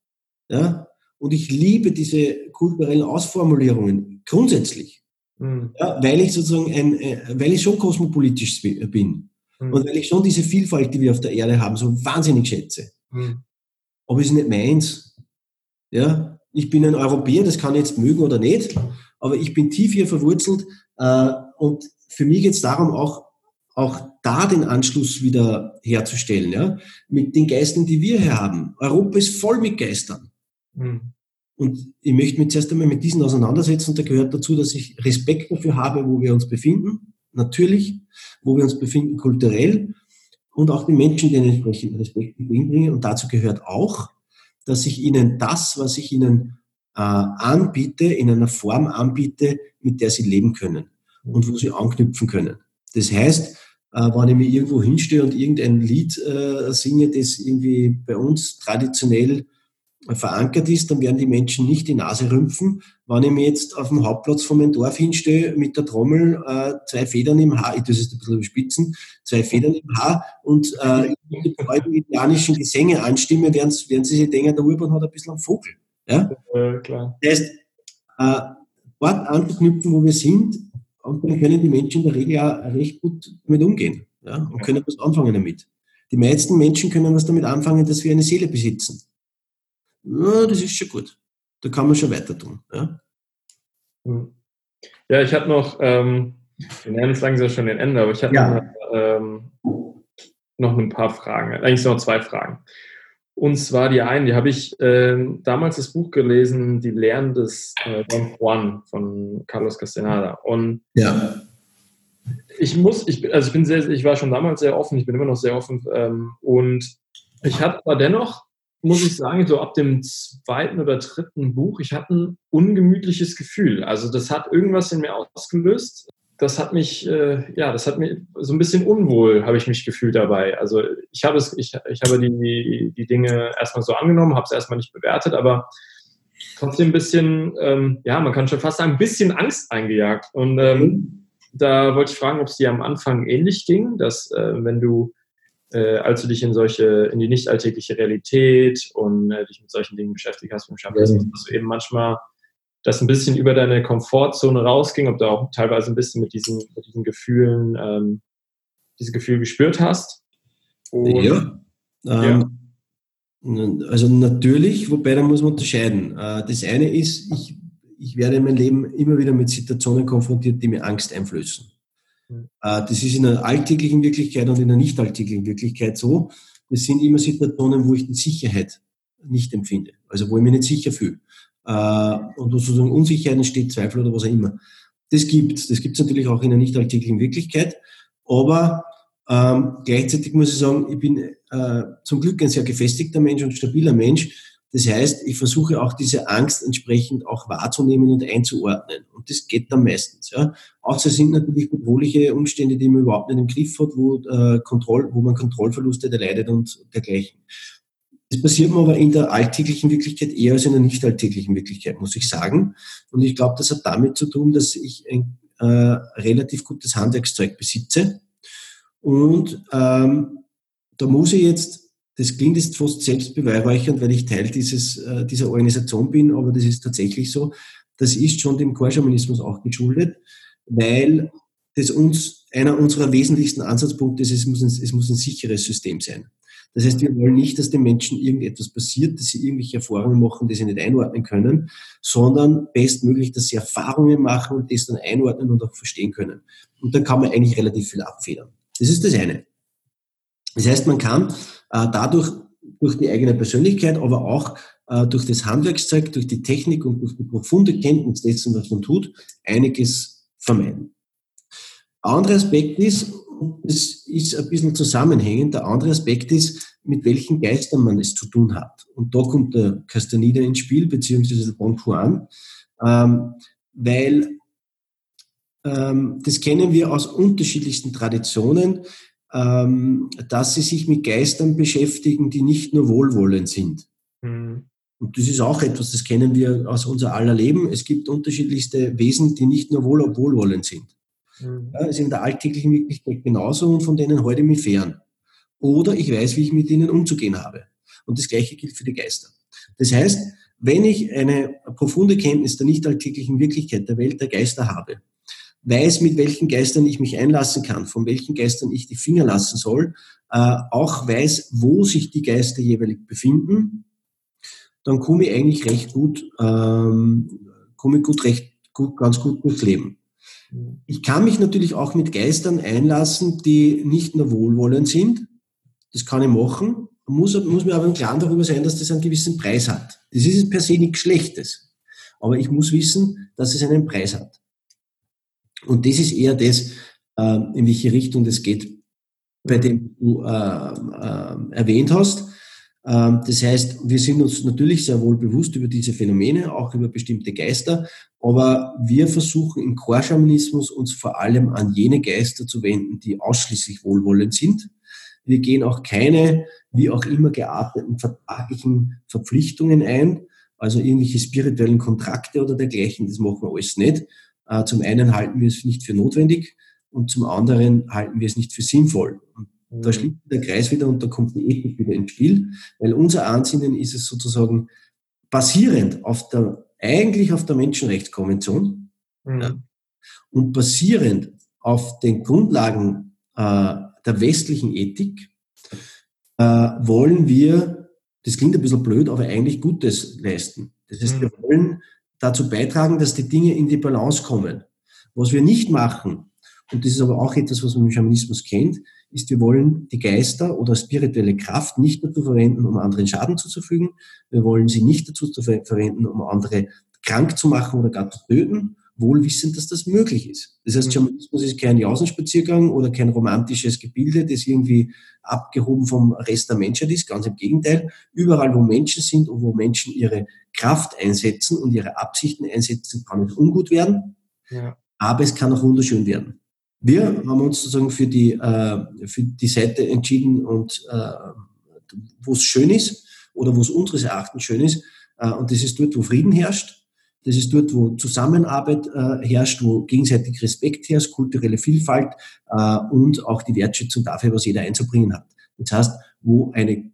S2: Ja? Und ich liebe diese kulturellen Ausformulierungen grundsätzlich. Mhm. Ja, weil ich sozusagen ein, äh, weil ich schon kosmopolitisch bin. Mhm. Und weil ich schon diese Vielfalt, die wir auf der Erde haben, so wahnsinnig schätze. Mhm. Aber es ist nicht meins. Ja? Ich bin ein Europäer, das kann ich jetzt mögen oder nicht, aber ich bin tief hier verwurzelt äh, und für mich geht es darum, auch, auch da den Anschluss wieder herzustellen, ja, mit den Geistern, die wir hier haben. Europa ist voll mit Geistern. Mhm. Und ich möchte mich zuerst einmal mit diesen auseinandersetzen. Da gehört dazu, dass ich Respekt dafür habe, wo wir uns befinden, natürlich, wo wir uns befinden kulturell und auch die Menschen, denen entsprechend Respekt entgegenbringe. Und dazu gehört auch, dass ich ihnen das, was ich ihnen äh, anbiete, in einer Form anbiete, mit der sie leben können und wo sie anknüpfen können. Das heißt, äh, wenn ich mich irgendwo hinstehe und irgendein Lied äh, singe, das irgendwie bei uns traditionell verankert ist, dann werden die Menschen nicht die Nase rümpfen. Wenn ich mir jetzt auf dem Hauptplatz von meinem Dorf hinstehe, mit der Trommel, äh, zwei Federn im Haar, ich tue es ein bisschen überspitzen, zwei Federn im Haar und äh, die indianischen Gesänge anstimme, werden, werden sie sich denken, der Urban hat ein bisschen einen Vogel. Ja? ja klar. Das heißt, äh, dort anzuknüpfen, wo wir sind, und dann können die Menschen in der Regel ja recht gut damit umgehen ja? und können was anfangen damit. Die meisten Menschen können was damit anfangen, dass wir eine Seele besitzen ja, das ist schon gut. Da kann man schon weiter tun. Ja,
S3: hm. ja ich habe noch, ähm, wir nähern uns langsam schon den Ende, aber ich habe ja. noch, ähm, noch ein paar Fragen. Eigentlich noch zwei Fragen. Und zwar die eine, die habe ich äh, damals das Buch gelesen, Die Lehren des äh, Don Juan von Carlos Castaneda. Und ja. ich muss, ich, also ich bin sehr, ich war schon damals sehr offen, ich bin immer noch sehr offen. Ähm, und ich hatte aber dennoch muss ich sagen, so ab dem zweiten oder dritten Buch, ich hatte ein ungemütliches Gefühl. Also das hat irgendwas in mir ausgelöst. Das hat mich, äh, ja, das hat mich so ein bisschen unwohl, habe ich mich gefühlt dabei. Also ich habe es, ich, ich habe die, die Dinge erstmal so angenommen, habe es erstmal nicht bewertet, aber trotzdem ein bisschen, ähm, ja, man kann schon fast sagen, ein bisschen Angst eingejagt. Und ähm, da wollte ich fragen, ob es dir am Anfang ähnlich ging, dass äh, wenn du äh, als du dich in solche, in die nicht alltägliche Realität und äh, dich mit solchen Dingen beschäftigt hast, vom Champagnismus, ja. dass du eben manchmal das ein bisschen über deine Komfortzone rausging, ob du auch teilweise ein bisschen mit diesen, mit diesen Gefühlen, ähm, diese Gefühle gespürt hast.
S2: Und, ja. Ähm, Also natürlich, wobei da muss man unterscheiden. Äh, das eine ist, ich, ich werde in meinem Leben immer wieder mit Situationen konfrontiert, die mir Angst einflößen. Äh, das ist in der alltäglichen Wirklichkeit und in der nicht alltäglichen Wirklichkeit so. Das sind immer Situationen, wo ich die Sicherheit nicht empfinde, also wo ich mich nicht sicher fühle. Äh, und wo sozusagen Unsicherheit entsteht, Zweifel oder was auch immer. Das gibt's. Das gibt's natürlich auch in der nicht alltäglichen Wirklichkeit. Aber ähm, gleichzeitig muss ich sagen, ich bin äh, zum Glück ein sehr gefestigter Mensch und stabiler Mensch. Das heißt, ich versuche auch diese Angst entsprechend auch wahrzunehmen und einzuordnen. Und das geht dann meistens. Ja. Außer sind natürlich bedrohliche Umstände, die man überhaupt nicht im Griff hat, wo, äh, Kontroll, wo man Kontrollverluste erleidet und dergleichen. Das passiert mir aber in der alltäglichen Wirklichkeit eher als in der nicht alltäglichen Wirklichkeit, muss ich sagen. Und ich glaube, das hat damit zu tun, dass ich ein äh, relativ gutes Handwerkszeug besitze. Und ähm, da muss ich jetzt das klingt jetzt fast selbstbeweihräuchernd, weil ich Teil dieses, äh, dieser Organisation bin, aber das ist tatsächlich so. Das ist schon dem Chorschamanismus auch geschuldet, weil das uns, einer unserer wesentlichsten Ansatzpunkte ist, es muss, ein, es muss ein sicheres System sein. Das heißt, wir wollen nicht, dass den Menschen irgendetwas passiert, dass sie irgendwelche Erfahrungen machen, die sie nicht einordnen können, sondern bestmöglich, dass sie Erfahrungen machen und das dann einordnen und auch verstehen können. Und dann kann man eigentlich relativ viel abfedern. Das ist das eine. Das heißt, man kann dadurch durch die eigene Persönlichkeit, aber auch äh, durch das Handwerkszeug, durch die Technik und durch die profunde Kenntnis dessen, was man tut, einiges vermeiden. Der andere Aspekt ist, es ist ein bisschen zusammenhängend, der andere Aspekt ist, mit welchen Geistern man es zu tun hat. Und da kommt der Castaneda ins Spiel, beziehungsweise der Bon Juan, ähm, weil ähm, das kennen wir aus unterschiedlichsten Traditionen ähm, dass sie sich mit Geistern beschäftigen, die nicht nur wohlwollend sind. Mhm. Und das ist auch etwas, das kennen wir aus unser aller Leben. Es gibt unterschiedlichste Wesen, die nicht nur wohl wohlwollend sind. Mhm. Ja, ist in der alltäglichen Wirklichkeit genauso und von denen ich mich fern. Oder ich weiß, wie ich mit ihnen umzugehen habe. Und das Gleiche gilt für die Geister. Das heißt, wenn ich eine profunde Kenntnis der nicht alltäglichen Wirklichkeit der Welt der Geister habe, weiß, mit welchen Geistern ich mich einlassen kann, von welchen Geistern ich die Finger lassen soll, äh, auch weiß, wo sich die Geister jeweilig befinden, dann komme ich eigentlich recht gut, ähm, komme ich gut, recht gut, ganz gut durchs Leben. Ich kann mich natürlich auch mit Geistern einlassen, die nicht nur wohlwollend sind. Das kann ich machen. muss, muss mir aber im Klaren darüber sein, dass das einen gewissen Preis hat. Das ist per se nichts Schlechtes. Aber ich muss wissen, dass es einen Preis hat. Und das ist eher das, äh, in welche Richtung das geht, bei dem du äh, äh, erwähnt hast. Ähm, das heißt, wir sind uns natürlich sehr wohl bewusst über diese Phänomene, auch über bestimmte Geister, aber wir versuchen im Chorschamanismus uns vor allem an jene Geister zu wenden, die ausschließlich wohlwollend sind. Wir gehen auch keine, wie auch immer gearteten vertraglichen Verpflichtungen ein, also irgendwelche spirituellen Kontrakte oder dergleichen, das machen wir alles nicht. Äh, zum einen halten wir es nicht für notwendig und zum anderen halten wir es nicht für sinnvoll. Und da mhm. schließt der Kreis wieder und da kommt die Ethik wieder ins Spiel, weil unser Ansinnen ist es sozusagen basierend auf der, eigentlich auf der Menschenrechtskonvention mhm. ja, und basierend auf den Grundlagen äh, der westlichen Ethik äh, wollen wir, das klingt ein bisschen blöd, aber eigentlich Gutes leisten. Das heißt, mhm. wir wollen dazu beitragen, dass die Dinge in die Balance kommen. Was wir nicht machen, und das ist aber auch etwas, was man im Schamanismus kennt, ist, wir wollen die Geister oder spirituelle Kraft nicht dazu verwenden, um anderen Schaden zuzufügen. Wir wollen sie nicht dazu verwenden, um andere krank zu machen oder gar zu töten, wohl wissend, dass das möglich ist. Das heißt, mhm. Schamanismus ist kein Jausenspaziergang oder kein romantisches Gebilde, das irgendwie abgehoben vom Rest der Menschheit ist. Ganz im Gegenteil. Überall, wo Menschen sind und wo Menschen ihre Kraft einsetzen und ihre Absichten einsetzen, kann es ungut werden. Ja. Aber es kann auch wunderschön werden. Wir haben uns sozusagen für die, äh, für die Seite entschieden und äh, wo es schön ist oder wo es unseres Erachtens schön ist. Äh, und das ist dort, wo Frieden herrscht. Das ist dort, wo Zusammenarbeit äh, herrscht, wo gegenseitig Respekt herrscht, kulturelle Vielfalt äh, und auch die Wertschätzung dafür, was jeder einzubringen hat. Das heißt, wo eine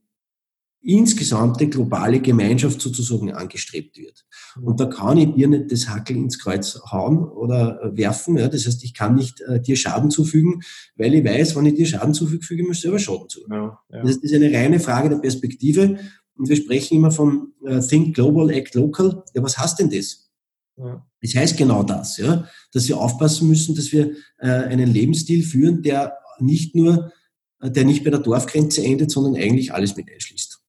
S2: insgesamte globale Gemeinschaft sozusagen angestrebt wird. Und da kann ich dir nicht das Hackel ins Kreuz hauen oder äh, werfen. Ja. Das heißt, ich kann nicht äh, dir Schaden zufügen, weil ich weiß, wenn ich dir Schaden zufüge, füge ich mir selber Schaden zu. Ja, ja. Das ist eine reine Frage der Perspektive. Und wir sprechen immer vom äh, Think Global, Act Local. Ja, was heißt denn das? Ja. Das heißt genau das, ja, dass wir aufpassen müssen, dass wir äh, einen Lebensstil führen, der nicht nur, äh, der nicht bei der Dorfgrenze endet, sondern eigentlich alles mit einschließt.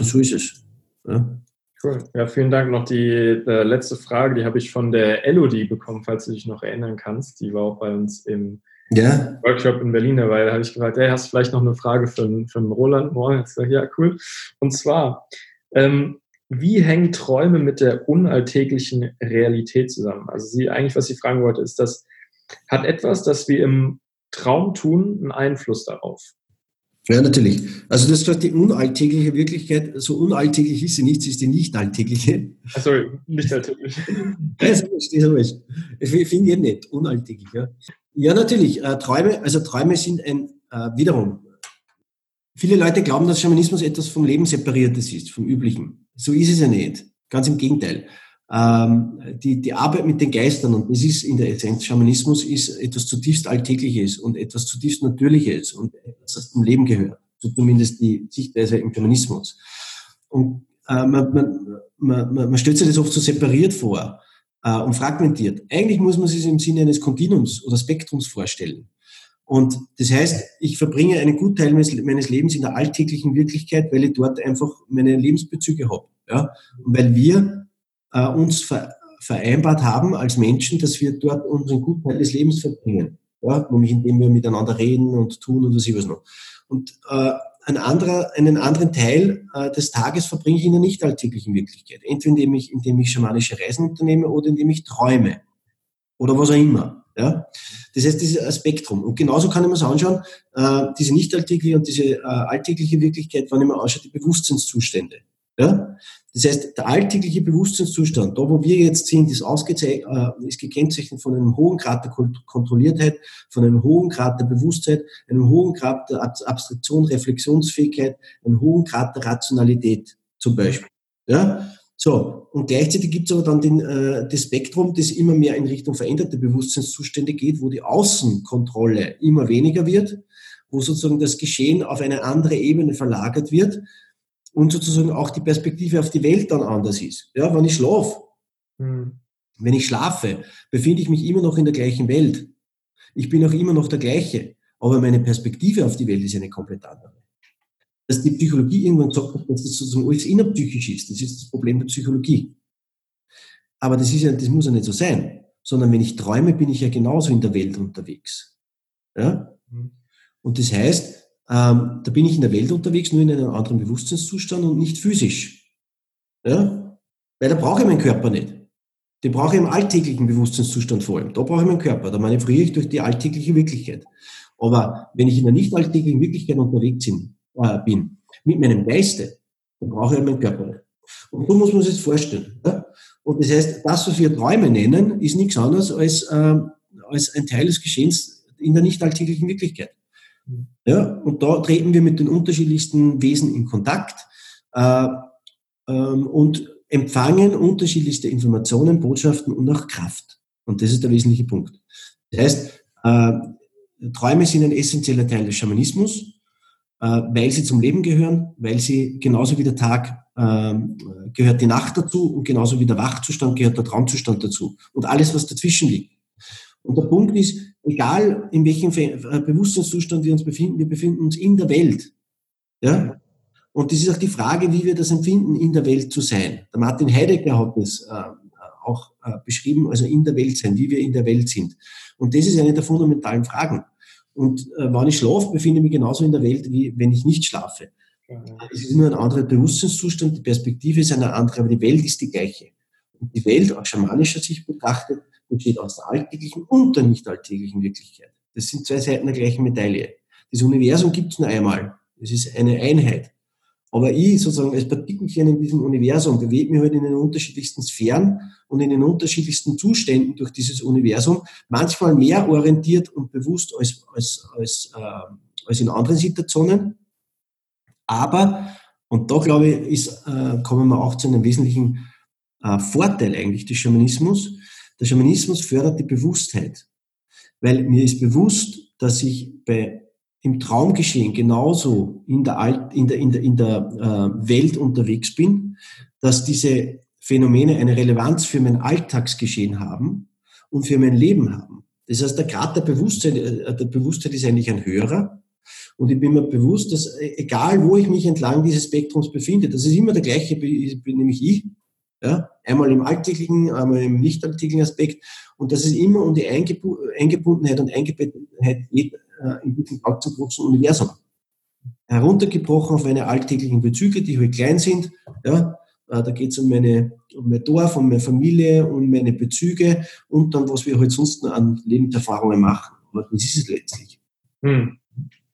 S2: So ist es. Ja.
S3: Cool. Ja, vielen Dank. Noch die äh, letzte Frage, die habe ich von der Elodie bekommen, falls du dich noch erinnern kannst. Die war auch bei uns im ja. Workshop in Berlin dabei. Da habe ich gefragt, hey, hast du vielleicht noch eine Frage für, für Roland? Jetzt gesagt, ja, cool. Und zwar, ähm, wie hängen Träume mit der unalltäglichen Realität zusammen? Also sie eigentlich, was sie fragen wollte, ist, das hat etwas, das wir im Traum tun, einen Einfluss darauf?
S2: Ja, natürlich. Also das ist die unalltägliche Wirklichkeit. So unalltäglich ist sie nicht, sie ist die nicht alltägliche.
S3: Also nicht alltäglich. (laughs)
S2: das ist nicht. Ich finde ich nicht unalltäglich. Ja, ja natürlich. Äh, Träume, also Träume sind ein, äh, wiederum, viele Leute glauben, dass Schamanismus etwas vom Leben separiertes ist, vom Üblichen. So ist es ja nicht. Ganz im Gegenteil ähm, die, die Arbeit mit den Geistern, und das ist in der Essenz Schamanismus, ist etwas zutiefst Alltägliches und etwas zutiefst Natürliches und etwas, das zum Leben gehört. So zumindest die Sichtweise im Schamanismus. Und äh, man, man, man, man stellt sich das oft so separiert vor äh, und fragmentiert. Eigentlich muss man sich im Sinne eines Kontinuums oder Spektrums vorstellen. Und das heißt, ich verbringe einen Gutteil meines, meines Lebens in der alltäglichen Wirklichkeit, weil ich dort einfach meine Lebensbezüge habe. Ja? Und weil wir äh, uns ver vereinbart haben als Menschen, dass wir dort unseren guten Teil des Lebens verbringen. Ja, nämlich indem wir miteinander reden und tun und was ich was noch. Und äh, ein anderer, einen anderen Teil äh, des Tages verbringe ich in der nicht alltäglichen Wirklichkeit. Entweder indem ich, indem ich schamanische Reisen unternehme oder indem ich träume. Oder was auch immer. Ja? Das heißt, dieses Spektrum. Und genauso kann ich mir das anschauen, äh, diese nicht alltägliche und diese äh, alltägliche Wirklichkeit, wenn ich mir anschaue, die Bewusstseinszustände. Ja? Das heißt, der alltägliche Bewusstseinszustand, da wo wir jetzt sind, ist, ausgezeichnet, äh, ist gekennzeichnet von einem hohen Grad der Kontrolliertheit, von einem hohen Grad der Bewusstheit, einem hohen Grad der Abstraktion, Reflexionsfähigkeit, einem hohen Grad der Rationalität zum Beispiel. Ja? So, und gleichzeitig gibt es aber dann den, äh, das Spektrum, das immer mehr in Richtung veränderte Bewusstseinszustände geht, wo die Außenkontrolle immer weniger wird, wo sozusagen das Geschehen auf eine andere Ebene verlagert wird und sozusagen auch die Perspektive auf die Welt dann anders ist. Ja, wenn ich schlafe, mhm. wenn ich schlafe, befinde ich mich immer noch in der gleichen Welt. Ich bin auch immer noch der gleiche, aber meine Perspektive auf die Welt ist eine komplett andere. dass die Psychologie irgendwann hat, dass das sozusagen alles innerpsychisch ist. Das ist das Problem der Psychologie. Aber das, ist ja, das muss ja nicht so sein, sondern wenn ich träume, bin ich ja genauso in der Welt unterwegs. Ja? Mhm. Und das heißt, ähm, da bin ich in der Welt unterwegs, nur in einem anderen Bewusstseinszustand und nicht physisch. Ja? Weil da brauche ich meinen Körper nicht. Den brauche ich im alltäglichen Bewusstseinszustand vor allem. Da brauche ich meinen Körper. Da manövriere ich durch die alltägliche Wirklichkeit. Aber wenn ich in der nicht alltäglichen Wirklichkeit unterwegs bin, äh, bin mit meinem Geiste, dann brauche ich meinen Körper nicht. Und so muss man sich das vorstellen. Ja? Und das heißt, das, was wir Träume nennen, ist nichts anderes als, äh, als ein Teil des Geschehens in der nicht alltäglichen Wirklichkeit. Ja? Und da treten wir mit den unterschiedlichsten Wesen in Kontakt äh, ähm, und empfangen unterschiedlichste Informationen, Botschaften und auch Kraft. Und das ist der wesentliche Punkt. Das heißt, äh, Träume sind ein essentieller Teil des Schamanismus, äh, weil sie zum Leben gehören, weil sie genauso wie der Tag äh, gehört die Nacht dazu und genauso wie der Wachzustand gehört der Traumzustand dazu und alles, was dazwischen liegt. Und der Punkt ist, egal in welchem äh, Bewusstseinszustand wir uns befinden, wir befinden uns in der Welt. Ja? Und das ist auch die Frage, wie wir das empfinden, in der Welt zu sein. Der Martin Heidegger hat das äh, auch äh, beschrieben, also in der Welt sein, wie wir in der Welt sind. Und das ist eine der fundamentalen Fragen. Und äh, wann ich schlafe, befinde ich mich genauso in der Welt, wie wenn ich nicht schlafe. Es ist nur ein anderer Bewusstseinszustand, die Perspektive ist eine andere, aber die Welt ist die gleiche. Und die Welt aus schamanischer Sicht betrachtet besteht aus der alltäglichen und der nicht alltäglichen Wirklichkeit. Das sind zwei Seiten der gleichen Medaille. Das Universum gibt es nur einmal. Es ist eine Einheit. Aber ich sozusagen als Partikelchen in diesem Universum bewege mich halt in den unterschiedlichsten Sphären und in den unterschiedlichsten Zuständen durch dieses Universum, manchmal mehr orientiert und bewusst als, als, als, äh, als in anderen Situationen. Aber, und da glaube ich, ist, äh, kommen wir auch zu einem wesentlichen äh, Vorteil eigentlich des Schamanismus. Der Schamanismus fördert die Bewusstheit, weil mir ist bewusst, dass ich bei im Traumgeschehen genauso in der, Alt, in der, in der, in der äh, Welt unterwegs bin, dass diese Phänomene eine Relevanz für mein Alltagsgeschehen haben und für mein Leben haben. Das heißt, der Grad der Bewusstheit, äh, der Bewusstheit ist eigentlich ein höherer. Und ich bin mir bewusst, dass äh, egal wo ich mich entlang dieses Spektrums befinde, das ist immer der gleiche, nämlich ich. Ja? Einmal im alltäglichen, einmal im nicht alltäglichen Aspekt. Und das ist immer um die Eingebundenheit und Eingebettenheit äh, in diesem allzu großen Universum. Heruntergebrochen auf meine alltäglichen Bezüge, die halt klein sind. Ja, äh, da geht es um, um mein Dorf, um meine Familie, um meine Bezüge und dann, was wir halt sonst an Lebenserfahrungen machen. Aber das ist es letztlich.
S3: Hm.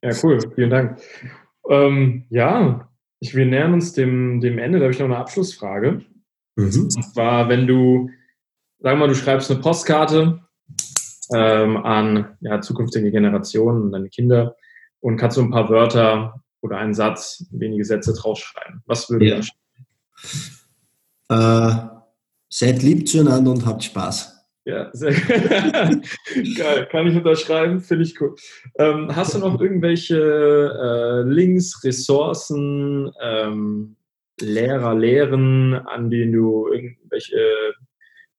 S3: Ja, cool. Vielen Dank. Ähm, ja, ich, wir nähern uns dem, dem Ende. Da habe ich noch eine Abschlussfrage. Mhm. Und zwar, wenn du, sagen wir mal, du schreibst eine Postkarte ähm, an ja, zukünftige Generationen, deine Kinder und kannst so ein paar Wörter oder einen Satz, wenige Sätze draufschreiben. Was würde ja.
S2: Äh, seid lieb zueinander und habt Spaß.
S3: Ja, sehr (laughs) geil. Kann ich unterschreiben, finde ich cool. Ähm, hast du noch irgendwelche äh, Links, Ressourcen, ähm, Lehrer, Lehren, an denen du irgendwelche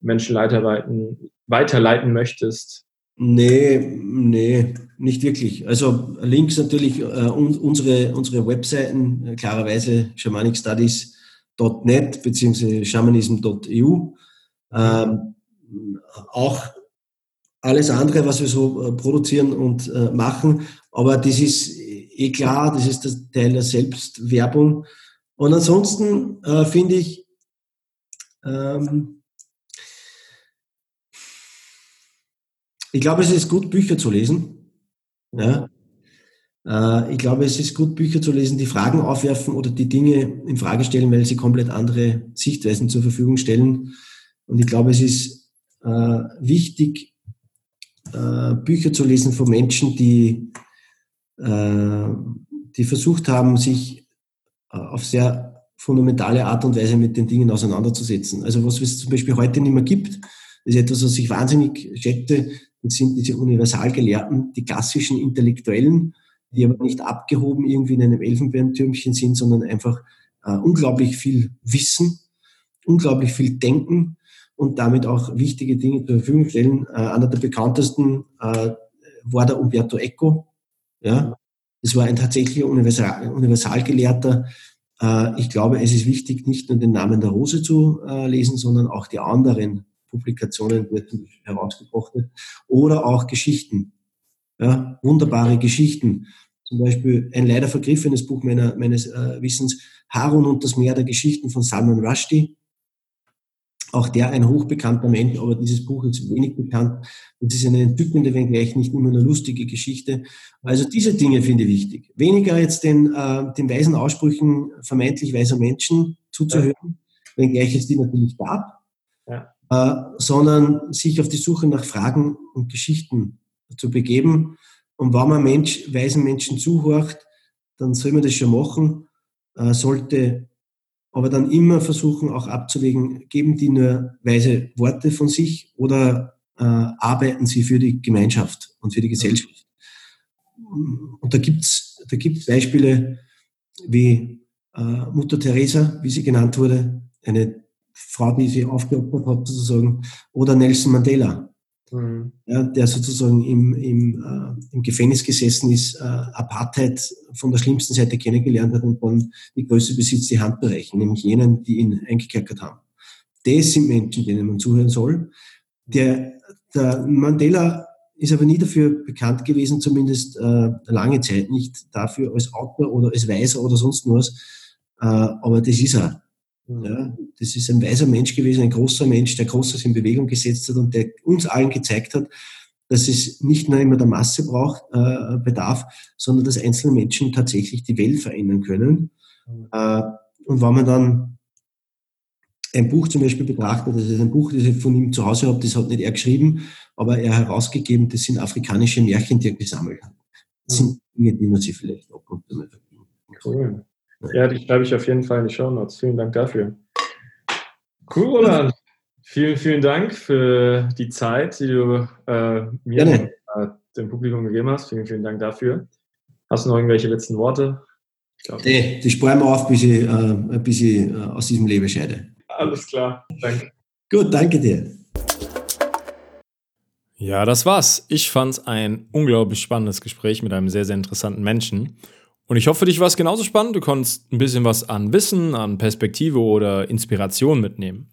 S3: Menschen weiterleiten, weiterleiten möchtest?
S2: Nee, nee, nicht wirklich. Also Links natürlich, äh, unsere, unsere Webseiten, äh, klarerweise shamanicstudies.net bzw. shamanism.eu. Ähm, auch alles andere, was wir so äh, produzieren und äh, machen. Aber das ist eh klar, das ist das Teil der Selbstwerbung. Und ansonsten äh, finde ich, ähm, ich glaube, es ist gut, Bücher zu lesen. Ja? Äh, ich glaube, es ist gut, Bücher zu lesen, die Fragen aufwerfen oder die Dinge in Frage stellen, weil sie komplett andere Sichtweisen zur Verfügung stellen. Und ich glaube, es ist äh, wichtig, äh, Bücher zu lesen von Menschen, die, äh, die versucht haben, sich auf sehr fundamentale Art und Weise mit den Dingen auseinanderzusetzen. Also was es zum Beispiel heute nicht mehr gibt, ist etwas, was ich wahnsinnig schätze, das sind diese Universalgelehrten, die klassischen Intellektuellen, die aber nicht abgehoben irgendwie in einem Elfenbeintürmchen sind, sondern einfach äh, unglaublich viel Wissen, unglaublich viel Denken und damit auch wichtige Dinge zur Verfügung stellen. Äh, einer der bekanntesten äh, war der Umberto Eco, ja, Das war ein tatsächlicher Universal, Universalgelehrter. Äh, ich glaube, es ist wichtig, nicht nur den Namen der Rose zu äh, lesen, sondern auch die anderen Publikationen, er herausgebracht oder auch Geschichten. Ja, wunderbare Geschichten. Zum Beispiel ein leider vergriffenes Buch meiner, meines äh, Wissens, Harun und das Meer der Geschichten von Salman Rushdie. Auch der ein hochbekannter Mensch, aber dieses Buch ist wenig bekannt. Und es ist eine entzückende, wenngleich nicht immer eine lustige Geschichte. Also diese Dinge finde ich wichtig. Weniger jetzt den, äh, den weisen Aussprüchen vermeintlich weiser Menschen zuzuhören, ja. wenngleich es die natürlich gab, ja. äh, sondern sich auf die Suche nach Fragen und Geschichten zu begeben. Und wenn man Mensch, weisen Menschen zuhört, dann soll man das schon machen, äh, sollte aber dann immer versuchen auch abzuwägen, geben die nur weise Worte von sich oder äh, arbeiten sie für die Gemeinschaft und für die Gesellschaft. Und da gibt's da gibt's Beispiele wie äh, Mutter Teresa, wie sie genannt wurde, eine Frau, die sie aufgeopfert hat sozusagen, oder Nelson Mandela, Mhm. Ja, der sozusagen im, im, äh, im Gefängnis gesessen ist, äh, Apartheid von der schlimmsten Seite kennengelernt hat und dann die Größe besitzt, die Handbereichen, nämlich jenen, die ihn eingekerkert haben. Das sind Menschen, denen man zuhören soll. Der, der Mandela ist aber nie dafür bekannt gewesen, zumindest äh, lange Zeit nicht dafür als Autor oder als Weiser oder sonst was. Äh, aber das ist er. Ja, das ist ein weiser Mensch gewesen, ein großer Mensch, der Großes in Bewegung gesetzt hat und der uns allen gezeigt hat, dass es nicht nur immer der Masse braucht, äh, bedarf, sondern dass einzelne Menschen tatsächlich die Welt verändern können. Äh, und wenn man dann ein Buch zum Beispiel betrachtet, das ist ein Buch, das ich von ihm zu Hause habe, das hat nicht er geschrieben, aber er herausgegeben, das sind afrikanische Märchen, die er gesammelt hat. Das sind Dinge, die man sich vielleicht auch und einmal verdienen.
S3: Cool. Ja, die schreibe ich auf jeden Fall in die Show Notes. Vielen Dank dafür. Cool, Roland. Vielen, vielen Dank für die Zeit, die du äh, mir und äh, dem Publikum gegeben hast. Vielen, vielen Dank dafür. Hast du noch irgendwelche letzten Worte?
S2: Nee, die sparen wir auf, bis ich, äh, bis ich äh, aus diesem Leben scheide.
S3: Alles klar. Danke.
S2: Gut, danke dir.
S1: Ja, das war's. Ich fand's ein unglaublich spannendes Gespräch mit einem sehr, sehr interessanten Menschen. Und ich hoffe, dich war es genauso spannend. Du konntest ein bisschen was an Wissen, an Perspektive oder Inspiration mitnehmen.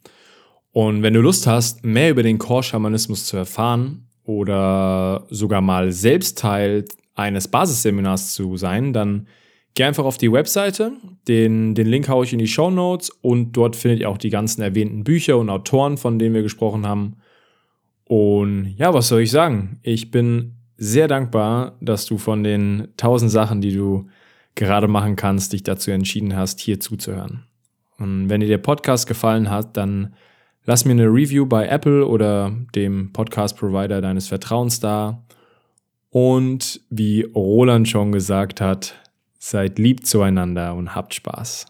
S1: Und wenn du Lust hast, mehr über den Core-Schamanismus zu erfahren oder sogar mal selbst Teil eines Basisseminars zu sein, dann geh einfach auf die Webseite. Den, den Link haue ich in die Show Notes und dort findet ihr auch die ganzen erwähnten Bücher und Autoren, von denen wir gesprochen haben. Und ja, was soll ich sagen? Ich bin sehr dankbar, dass du von den tausend Sachen, die du gerade machen kannst, dich dazu entschieden hast, hier zuzuhören. Und wenn dir der Podcast gefallen hat, dann lass mir eine Review bei Apple oder dem Podcast-Provider deines Vertrauens da. Und wie Roland schon gesagt hat, seid lieb zueinander und habt Spaß.